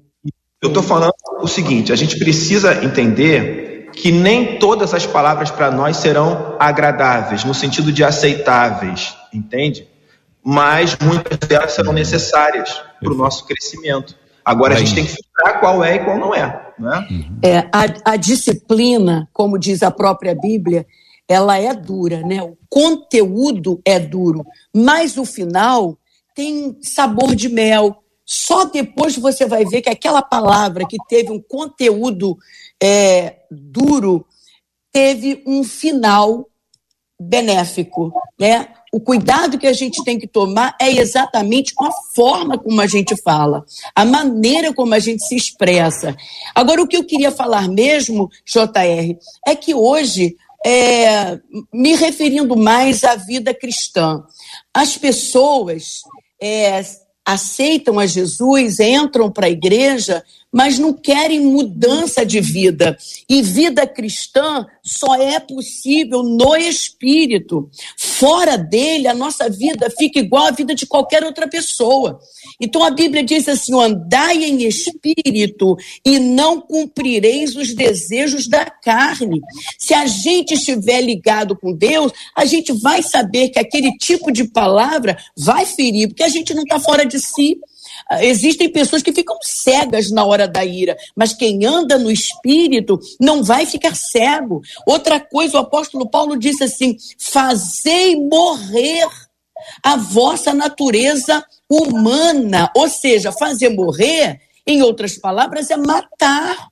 Eu estou falando o seguinte: a gente precisa entender que nem todas as palavras para nós serão agradáveis, no sentido de aceitáveis, entende? Mas muitas delas serão necessárias para o nosso crescimento. Agora a gente tem que filtrar qual é e qual não é. Né? é a, a disciplina, como diz a própria Bíblia, ela é dura, né? O conteúdo é duro, mas o final tem sabor de mel. Só depois você vai ver que aquela palavra que teve um conteúdo é, duro teve um final benéfico, né? O cuidado que a gente tem que tomar é exatamente com a forma como a gente fala, a maneira como a gente se expressa. Agora, o que eu queria falar mesmo, JR, é que hoje, é, me referindo mais à vida cristã, as pessoas é, aceitam a Jesus, entram para a igreja, mas não querem mudança de vida. E vida cristã só é possível no espírito. Fora dele, a nossa vida fica igual à vida de qualquer outra pessoa. Então a Bíblia diz assim: andai em espírito e não cumprireis os desejos da carne. Se a gente estiver ligado com Deus, a gente vai saber que aquele tipo de palavra vai ferir, porque a gente não está fora de si. Existem pessoas que ficam cegas na hora da ira, mas quem anda no espírito não vai ficar cego. Outra coisa, o apóstolo Paulo disse assim: fazei morrer a vossa natureza humana, ou seja, fazer morrer em outras palavras, é matar.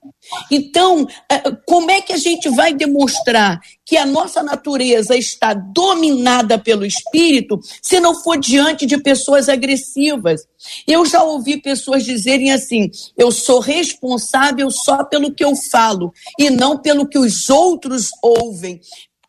Então, é, como é que a gente vai demonstrar que a nossa natureza está dominada pelo espírito se não for diante de pessoas agressivas? Eu já ouvi pessoas dizerem assim: eu sou responsável só pelo que eu falo e não pelo que os outros ouvem.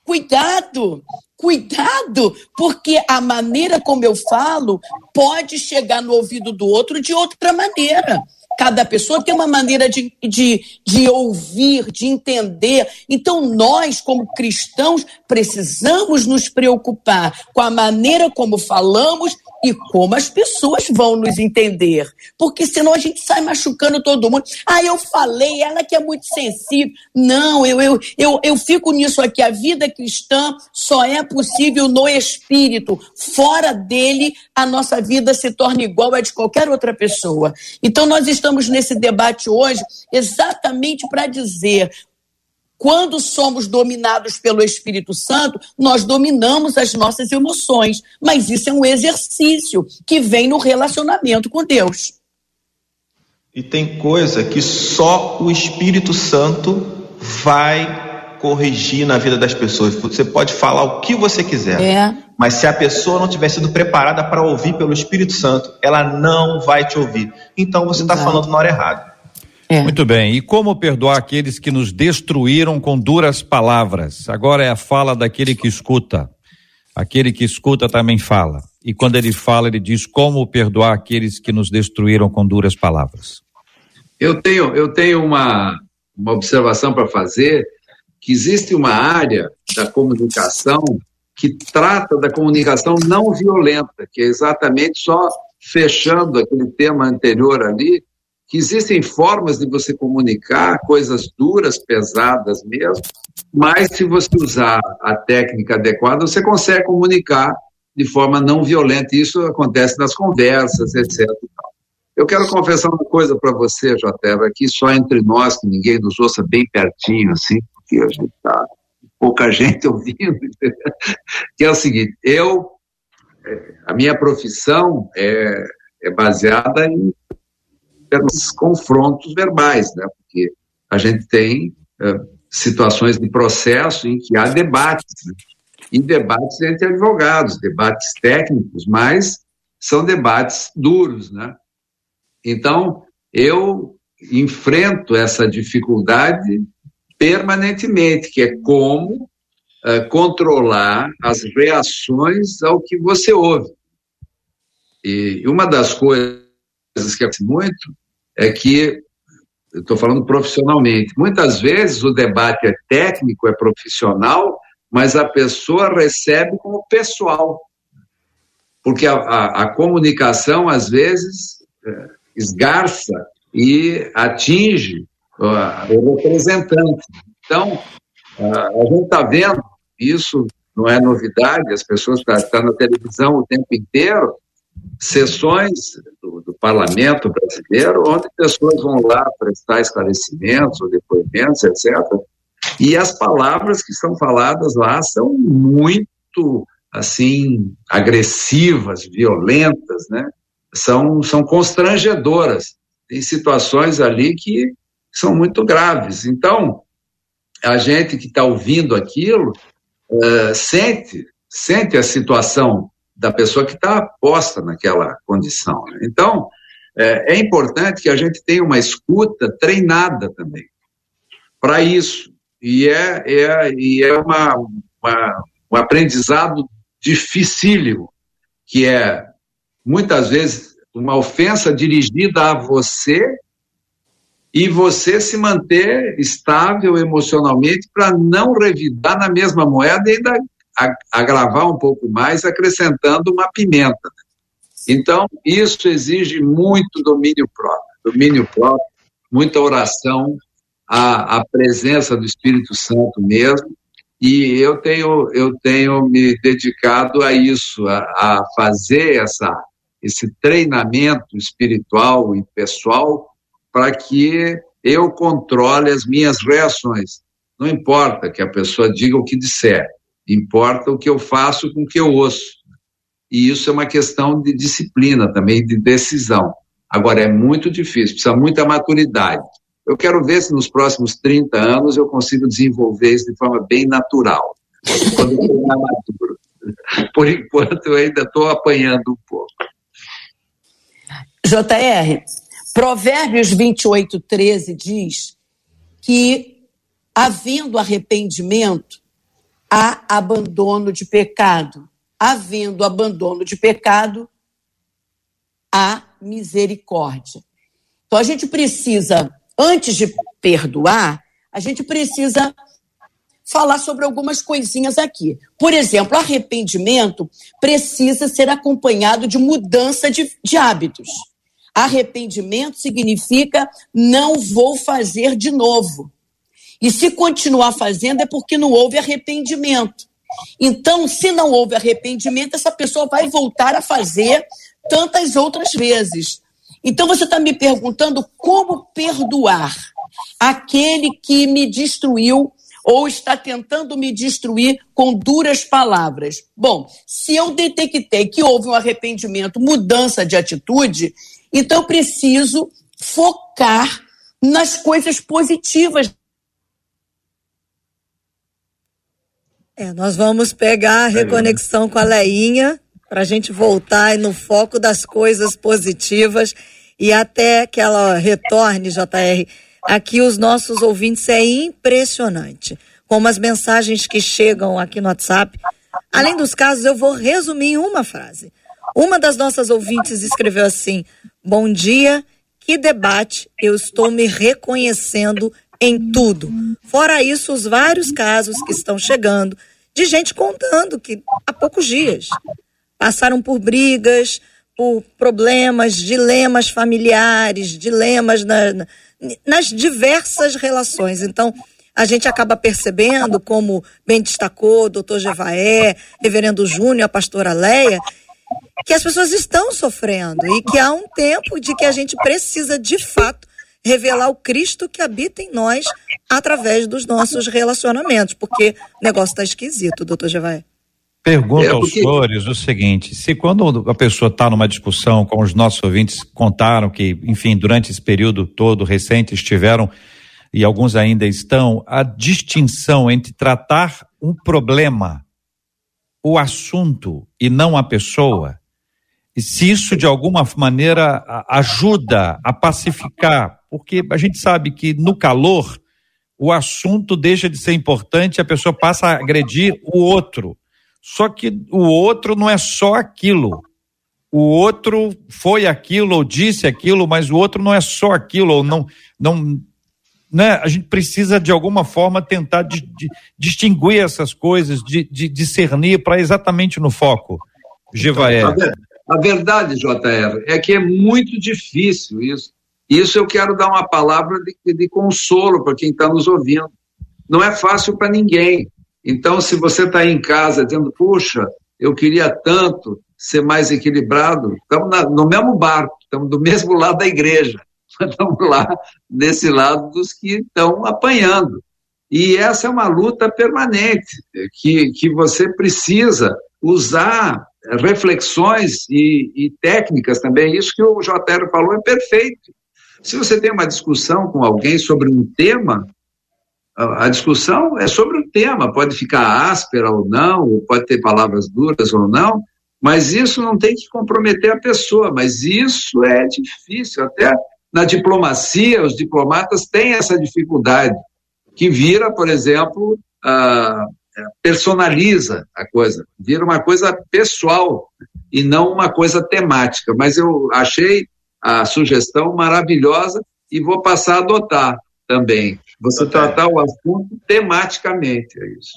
Cuidado, cuidado, porque a maneira como eu falo pode chegar no ouvido do outro de outra maneira. Cada pessoa tem uma maneira de, de, de ouvir, de entender. Então, nós, como cristãos, precisamos nos preocupar com a maneira como falamos e como as pessoas vão nos entender. Porque senão a gente sai machucando todo mundo. Ah, eu falei, ela que é muito sensível. Não, eu, eu, eu, eu fico nisso aqui. A vida cristã só é possível no espírito. Fora dele, a nossa vida se torna igual a de qualquer outra pessoa. Então, nós estamos nesse debate hoje exatamente para dizer quando somos dominados pelo Espírito Santo, nós dominamos as nossas emoções. Mas isso é um exercício que vem no relacionamento com Deus. E tem coisa que só o Espírito Santo vai corrigir na vida das pessoas. Você pode falar o que você quiser. É. Mas se a pessoa não tiver sido preparada para ouvir pelo Espírito Santo, ela não vai te ouvir. Então você está falando na hora errada. É. Muito bem. E como perdoar aqueles que nos destruíram com duras palavras? Agora é a fala daquele que escuta. Aquele que escuta também fala. E quando ele fala, ele diz como perdoar aqueles que nos destruíram com duras palavras. Eu tenho, eu tenho uma, uma observação para fazer que existe uma área da comunicação que trata da comunicação não violenta, que é exatamente só fechando aquele tema anterior ali, que existem formas de você comunicar coisas duras, pesadas mesmo, mas se você usar a técnica adequada, você consegue comunicar de forma não violenta. Isso acontece nas conversas, etc. Eu quero confessar uma coisa para você, Joteva, aqui só entre nós, que ninguém nos ouça bem pertinho, assim, porque a gente está pouca gente ouvindo, que é o seguinte, eu, é, a minha profissão é, é baseada em confrontos verbais, né? Porque a gente tem uh, situações de processo em que há debates, né? e debates entre advogados, debates técnicos, mas são debates duros, né? Então, eu enfrento essa dificuldade permanentemente, que é como uh, controlar as reações ao que você ouve. E uma das coisas que acontece muito é que, estou falando profissionalmente, muitas vezes o debate é técnico, é profissional, mas a pessoa recebe como pessoal. Porque a, a, a comunicação, às vezes, é, esgarça e atinge o representante. Então, a gente está vendo, isso não é novidade, as pessoas estão tá, tá na televisão o tempo inteiro, sessões do, do, parlamento brasileiro, onde pessoas vão lá prestar esclarecimentos ou depoimentos, etc. E as palavras que são faladas lá são muito, assim, agressivas, violentas, né? São, são constrangedoras. Tem situações ali que são muito graves. Então, a gente que está ouvindo aquilo uh, sente, sente a situação da pessoa que está posta naquela condição. Né? Então, é, é, importante que a gente tenha uma escuta treinada também para isso. E é, é, e é uma, uma, um aprendizado dificílimo, que é, muitas vezes, uma ofensa dirigida a você e você se manter estável emocionalmente para não revidar na mesma moeda e ainda agravar um pouco mais, acrescentando uma pimenta. Então, isso exige muito domínio próprio, domínio próprio, muita oração, a, a presença do Espírito Santo mesmo, e eu tenho, eu tenho me dedicado a isso, a, a fazer essa, esse treinamento espiritual e pessoal para que eu controle as minhas reações. Não importa que a pessoa diga o que disser, importa o que eu faço com o que eu ouço. E isso é uma questão de disciplina também, de decisão. Agora, é muito difícil, precisa muita maturidade. Eu quero ver se nos próximos 30 anos eu consigo desenvolver isso de forma bem natural. Quando eu maduro. Por enquanto, eu ainda estou apanhando um pouco. JR, Provérbios 28, 13 diz que, havendo arrependimento, há abandono de pecado. Havendo abandono de pecado, há misericórdia. Então a gente precisa, antes de perdoar, a gente precisa falar sobre algumas coisinhas aqui. Por exemplo, arrependimento precisa ser acompanhado de mudança de, de hábitos. Arrependimento significa não vou fazer de novo. E se continuar fazendo é porque não houve arrependimento. Então, se não houve arrependimento, essa pessoa vai voltar a fazer tantas outras vezes. Então, você está me perguntando como perdoar aquele que me destruiu ou está tentando me destruir com duras palavras. Bom, se eu detectei que houve um arrependimento, mudança de atitude, então eu preciso focar nas coisas positivas É, nós vamos pegar a reconexão com a Leinha para a gente voltar no foco das coisas positivas e até que ela retorne, JR. Aqui os nossos ouvintes é impressionante. Como as mensagens que chegam aqui no WhatsApp. Além dos casos, eu vou resumir em uma frase. Uma das nossas ouvintes escreveu assim: Bom dia, que debate, eu estou me reconhecendo em tudo. Fora isso, os vários casos que estão chegando de gente contando que há poucos dias passaram por brigas, por problemas, dilemas familiares, dilemas na, na, nas diversas relações. Então, a gente acaba percebendo, como bem destacou o doutor Jevaé, reverendo Júnior, a pastora Leia, que as pessoas estão sofrendo e que há um tempo de que a gente precisa, de fato, revelar o Cristo que habita em nós através dos nossos relacionamentos, porque o negócio está esquisito, doutor Jevaé. Pergunto é porque... aos senhores o seguinte: se quando a pessoa está numa discussão, como os nossos ouvintes contaram, que, enfim, durante esse período todo recente estiveram, e alguns ainda estão, a distinção entre tratar um problema, o assunto e não a pessoa, e se isso de alguma maneira ajuda a pacificar, porque a gente sabe que no calor o assunto deixa de ser importante, a pessoa passa a agredir o outro. Só que o outro não é só aquilo. O outro foi aquilo ou disse aquilo, mas o outro não é só aquilo ou não não né? A gente precisa de alguma forma tentar de, de, distinguir essas coisas, de, de discernir para exatamente no foco. Givaé. Então, a verdade, JR, é que é muito difícil isso. Isso eu quero dar uma palavra de, de consolo para quem está nos ouvindo. Não é fácil para ninguém. Então, se você está em casa dizendo, puxa, eu queria tanto ser mais equilibrado, estamos no mesmo barco, estamos do mesmo lado da igreja, estamos lá nesse lado dos que estão apanhando. E essa é uma luta permanente, que, que você precisa usar reflexões e, e, técnicas também. Isso que o JR falou é perfeito. Se você tem uma discussão com alguém sobre um tema, a discussão é sobre o tema, pode ficar áspera ou não, pode ter palavras duras ou não, mas isso não tem que comprometer a pessoa, mas isso é difícil, até na diplomacia, os diplomatas têm essa dificuldade, que vira, por exemplo, é, personaliza a coisa, vira uma coisa pessoal e não uma coisa temática. Mas eu achei a sugestão maravilhosa e vou passar a adotar também. Você tratar o assunto tematicamente, é isso.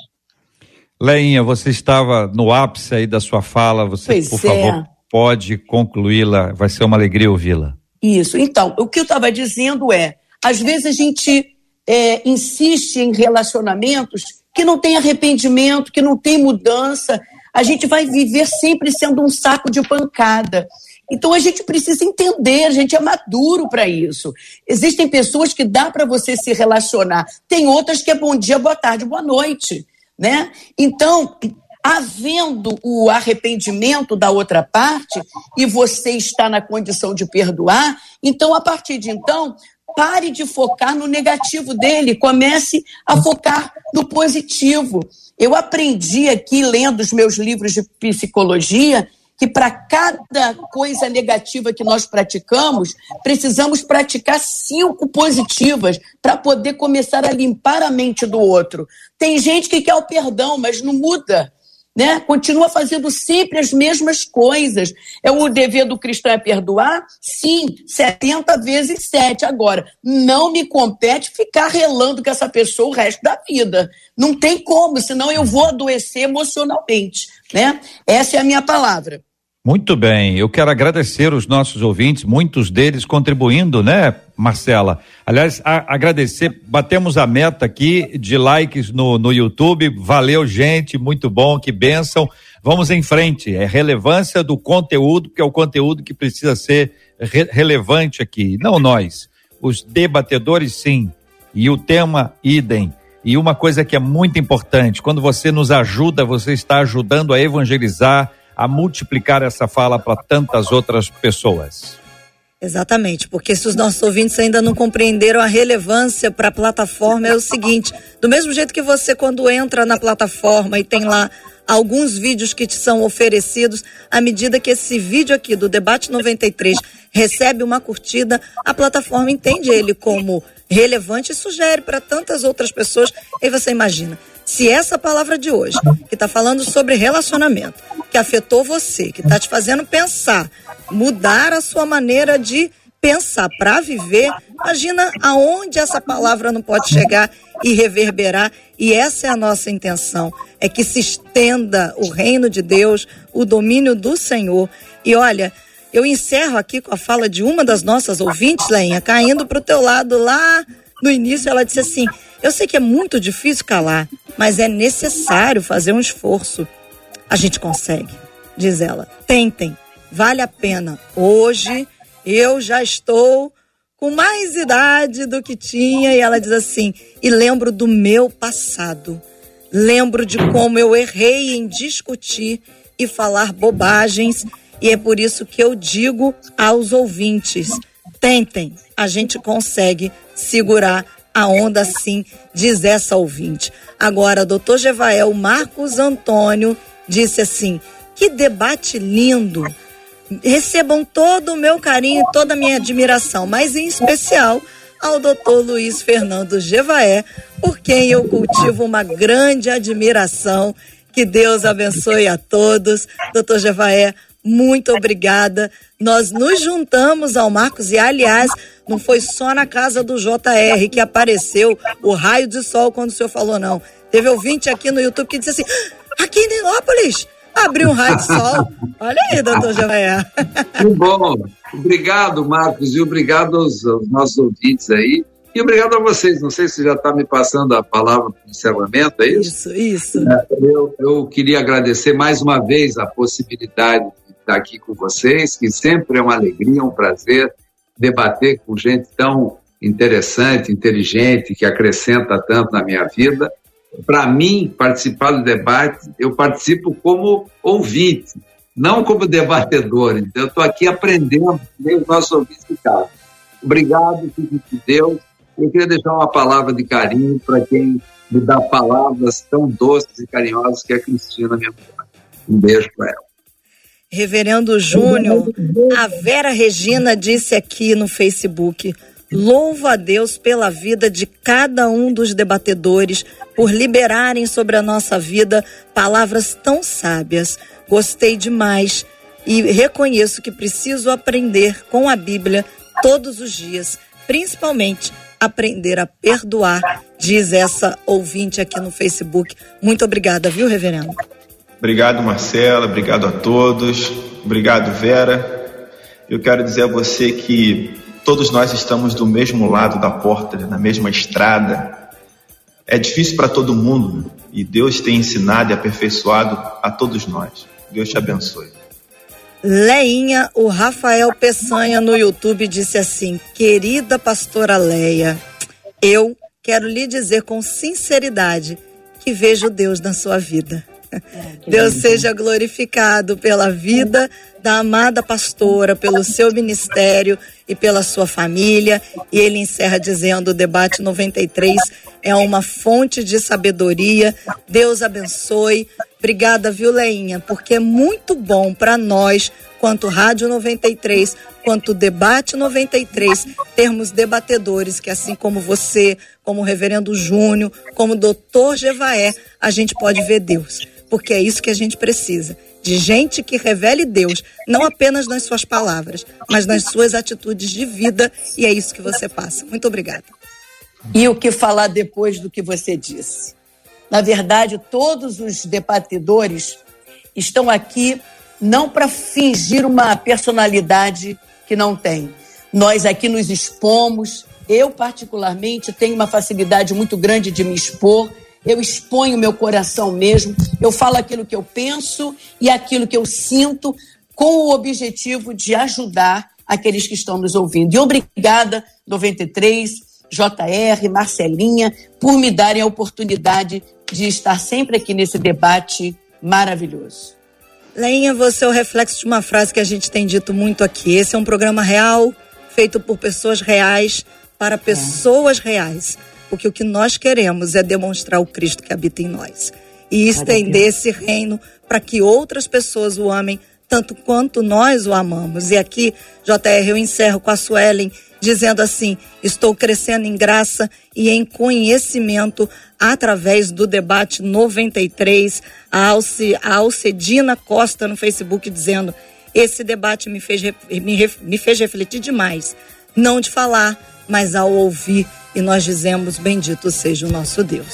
Leinha, você estava no ápice aí da sua fala, você, pois por é. favor, pode concluí-la, vai ser uma alegria ouvi-la. Isso, então, o que eu estava dizendo é, às vezes a gente é, insiste em relacionamentos que não tem arrependimento, que não tem mudança, a gente vai viver sempre sendo um saco de pancada. Então a gente precisa entender, a gente é maduro para isso. Existem pessoas que dá para você se relacionar, tem outras que é bom dia, boa tarde, boa noite, né? Então, havendo o arrependimento da outra parte e você está na condição de perdoar, então a partir de então, pare de focar no negativo dele, comece a focar no positivo. Eu aprendi aqui, lendo os meus livros de psicologia, que para cada coisa negativa que nós praticamos, precisamos praticar cinco positivas para poder começar a limpar a mente do outro. Tem gente que quer o perdão, mas não muda né? Continua fazendo sempre as mesmas coisas. É o dever do cristão é perdoar? Sim, 70 vezes 7. Agora, não me compete ficar relando com essa pessoa o resto da vida. Não tem como, senão eu vou adoecer emocionalmente, né? Essa é a minha palavra. Muito bem, eu quero agradecer os nossos ouvintes, muitos deles contribuindo, né, Marcela? Aliás, a, agradecer, batemos a meta aqui de likes no, no YouTube, valeu gente, muito bom, que benção. Vamos em frente, é relevância do conteúdo, que é o conteúdo que precisa ser re relevante aqui, não nós, os debatedores sim, e o tema idem. E uma coisa que é muito importante, quando você nos ajuda, você está ajudando a evangelizar a multiplicar essa fala para tantas outras pessoas. Exatamente, porque se os nossos ouvintes ainda não compreenderam a relevância para a plataforma, é o seguinte: do mesmo jeito que você, quando entra na plataforma e tem lá alguns vídeos que te são oferecidos, à medida que esse vídeo aqui do Debate 93 recebe uma curtida, a plataforma entende ele como relevante e sugere para tantas outras pessoas. E você imagina, se essa palavra de hoje, que está falando sobre relacionamento, que afetou você, que está te fazendo pensar, mudar a sua maneira de pensar para viver, imagina aonde essa palavra não pode chegar e reverberar. E essa é a nossa intenção, é que se estenda o reino de Deus, o domínio do Senhor. E olha, eu encerro aqui com a fala de uma das nossas ouvintes, Leinha, caindo para o teu lado lá no início, ela disse assim: Eu sei que é muito difícil calar, mas é necessário fazer um esforço. A gente consegue, diz ela. Tentem, vale a pena. Hoje eu já estou com mais idade do que tinha, e ela diz assim: e lembro do meu passado. Lembro de como eu errei em discutir e falar bobagens, e é por isso que eu digo aos ouvintes: tentem, a gente consegue segurar a onda sim, diz essa ouvinte. Agora, doutor Jevael Marcos Antônio disse assim: que debate lindo. Recebam todo o meu carinho e toda a minha admiração, mas em especial ao doutor Luiz Fernando Jevaé, por quem eu cultivo uma grande admiração. Que Deus abençoe a todos. Doutor Jevaé, muito obrigada. Nós nos juntamos ao Marcos e, aliás, não foi só na casa do JR que apareceu o raio de sol quando o senhor falou, não. Teve ouvinte aqui no YouTube que disse assim: ah, aqui em Nilópolis, abriu um raio de sol. Olha aí, doutor Javaé. Que bom. Obrigado, Marcos, e obrigado aos, aos nossos ouvintes aí. E obrigado a vocês. Não sei se já está me passando a palavra para o encerramento, é isso? Isso, isso. É, eu, eu queria agradecer mais uma vez a possibilidade estar aqui com vocês, que sempre é uma alegria, um prazer debater com gente tão interessante, inteligente, que acrescenta tanto na minha vida. Para mim, participar do debate, eu participo como ouvinte, não como debatedor. Então, eu estou aqui aprendendo, nem os nossos ouvintes de casa. Obrigado, filho de Deus. Eu queria deixar uma palavra de carinho para quem me dá palavras tão doces e carinhosas, que é a Cristina, minha mulher. Um beijo para ela. Reverendo Júnior, a Vera Regina disse aqui no Facebook: louvo a Deus pela vida de cada um dos debatedores, por liberarem sobre a nossa vida palavras tão sábias. Gostei demais e reconheço que preciso aprender com a Bíblia todos os dias principalmente aprender a perdoar, diz essa ouvinte aqui no Facebook. Muito obrigada, viu, reverendo? Obrigado, Marcela. Obrigado a todos. Obrigado, Vera. Eu quero dizer a você que todos nós estamos do mesmo lado da porta, na mesma estrada. É difícil para todo mundo e Deus tem ensinado e aperfeiçoado a todos nós. Deus te abençoe. Leinha, o Rafael Peçanha no YouTube disse assim: Querida pastora Leia, eu quero lhe dizer com sinceridade que vejo Deus na sua vida. Deus seja glorificado pela vida da amada pastora, pelo seu ministério e pela sua família. E ele encerra dizendo: o debate 93 é uma fonte de sabedoria. Deus abençoe. Obrigada, viu, Leinha? Porque é muito bom para nós, quanto Rádio 93, quanto Debate 93, termos debatedores que, assim como você, como o Reverendo Júnior, como o Doutor Jevaé, a gente pode ver Deus. Porque é isso que a gente precisa de gente que revele Deus, não apenas nas suas palavras, mas nas suas atitudes de vida, e é isso que você passa. Muito obrigada. E o que falar depois do que você disse? Na verdade, todos os debatedores estão aqui não para fingir uma personalidade que não tem. Nós aqui nos expomos. Eu, particularmente, tenho uma facilidade muito grande de me expor. Eu exponho meu coração mesmo. Eu falo aquilo que eu penso e aquilo que eu sinto, com o objetivo de ajudar aqueles que estão nos ouvindo. E obrigada, 93 JR, Marcelinha, por me darem a oportunidade de estar sempre aqui nesse debate maravilhoso. Leinha, você é o reflexo de uma frase que a gente tem dito muito aqui. Esse é um programa real, feito por pessoas reais, para pessoas é. reais. Porque o que nós queremos é demonstrar o Cristo que habita em nós. E estender esse reino para que outras pessoas o amem tanto quanto nós o amamos. E aqui, JR, eu encerro com a Suelen dizendo assim: estou crescendo em graça e em conhecimento através do debate 93. A, Alce, a Alcedina Costa no Facebook dizendo: esse debate me fez, me, me fez refletir demais. Não de falar, mas ao ouvir. E nós dizemos: Bendito seja o nosso Deus.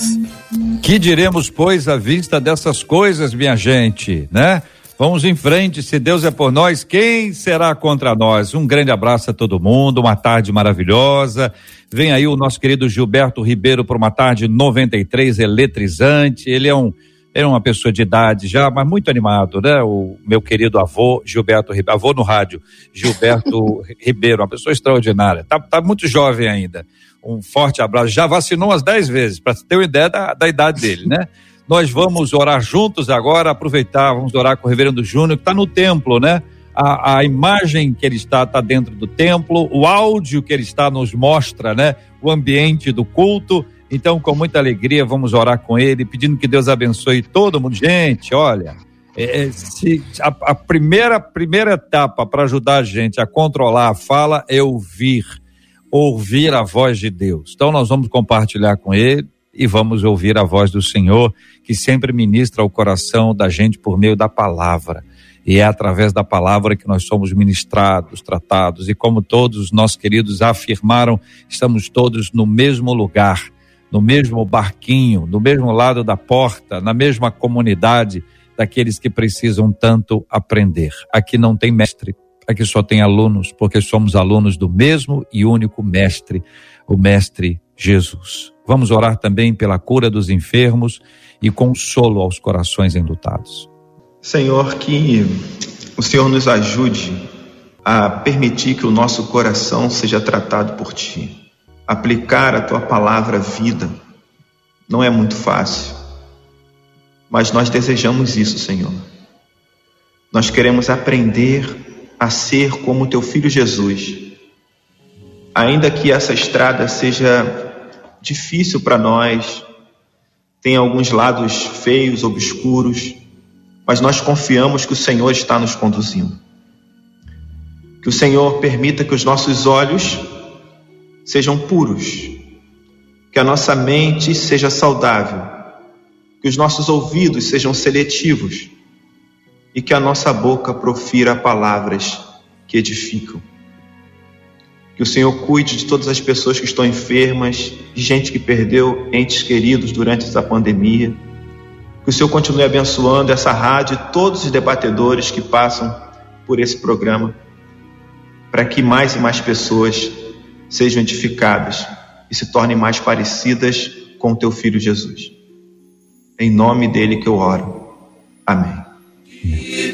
Que diremos, pois, à vista dessas coisas, minha gente, né? Vamos em frente, se Deus é por nós, quem será contra nós? Um grande abraço a todo mundo, uma tarde maravilhosa. Vem aí o nosso querido Gilberto Ribeiro para uma tarde 93 eletrizante. Ele é um é uma pessoa de idade já, mas muito animado, né? O meu querido avô Gilberto Ribeiro, avô no rádio, Gilberto Ribeiro, uma pessoa extraordinária. Tá, tá muito jovem ainda. Um forte abraço. Já vacinou umas 10 vezes, para ter uma ideia da, da idade dele, né? Nós vamos orar juntos agora, aproveitar, vamos orar com o reverendo Júnior, que está no templo, né? A, a, imagem que ele está está dentro do templo, o áudio que ele está nos mostra, né? O ambiente do culto. Então, com muita alegria, vamos orar com ele, pedindo que Deus abençoe todo mundo. Gente, olha, é, é se, a, a, primeira, primeira etapa para ajudar a gente a controlar a fala é ouvir, ouvir a voz de Deus. Então, nós vamos compartilhar com ele e vamos ouvir a voz do Senhor, que sempre ministra ao coração da gente por meio da palavra. E é através da palavra que nós somos ministrados, tratados. E como todos os nossos queridos afirmaram, estamos todos no mesmo lugar, no mesmo barquinho, no mesmo lado da porta, na mesma comunidade daqueles que precisam tanto aprender. Aqui não tem mestre, aqui só tem alunos, porque somos alunos do mesmo e único mestre, o mestre Jesus. Vamos orar também pela cura dos enfermos e consolo aos corações enlutados. Senhor, que o Senhor nos ajude a permitir que o nosso coração seja tratado por Ti. Aplicar a Tua palavra vida não é muito fácil, mas nós desejamos isso, Senhor. Nós queremos aprender a ser como Teu Filho Jesus. Ainda que essa estrada seja difícil para nós, tem alguns lados feios, obscuros, mas nós confiamos que o Senhor está nos conduzindo. Que o Senhor permita que os nossos olhos sejam puros, que a nossa mente seja saudável, que os nossos ouvidos sejam seletivos e que a nossa boca profira palavras que edificam. Que o Senhor cuide de todas as pessoas que estão enfermas, de gente que perdeu entes queridos durante essa pandemia. Que o Senhor continue abençoando essa rádio e todos os debatedores que passam por esse programa, para que mais e mais pessoas sejam edificadas e se tornem mais parecidas com o teu filho Jesus. Em nome dele que eu oro. Amém. Que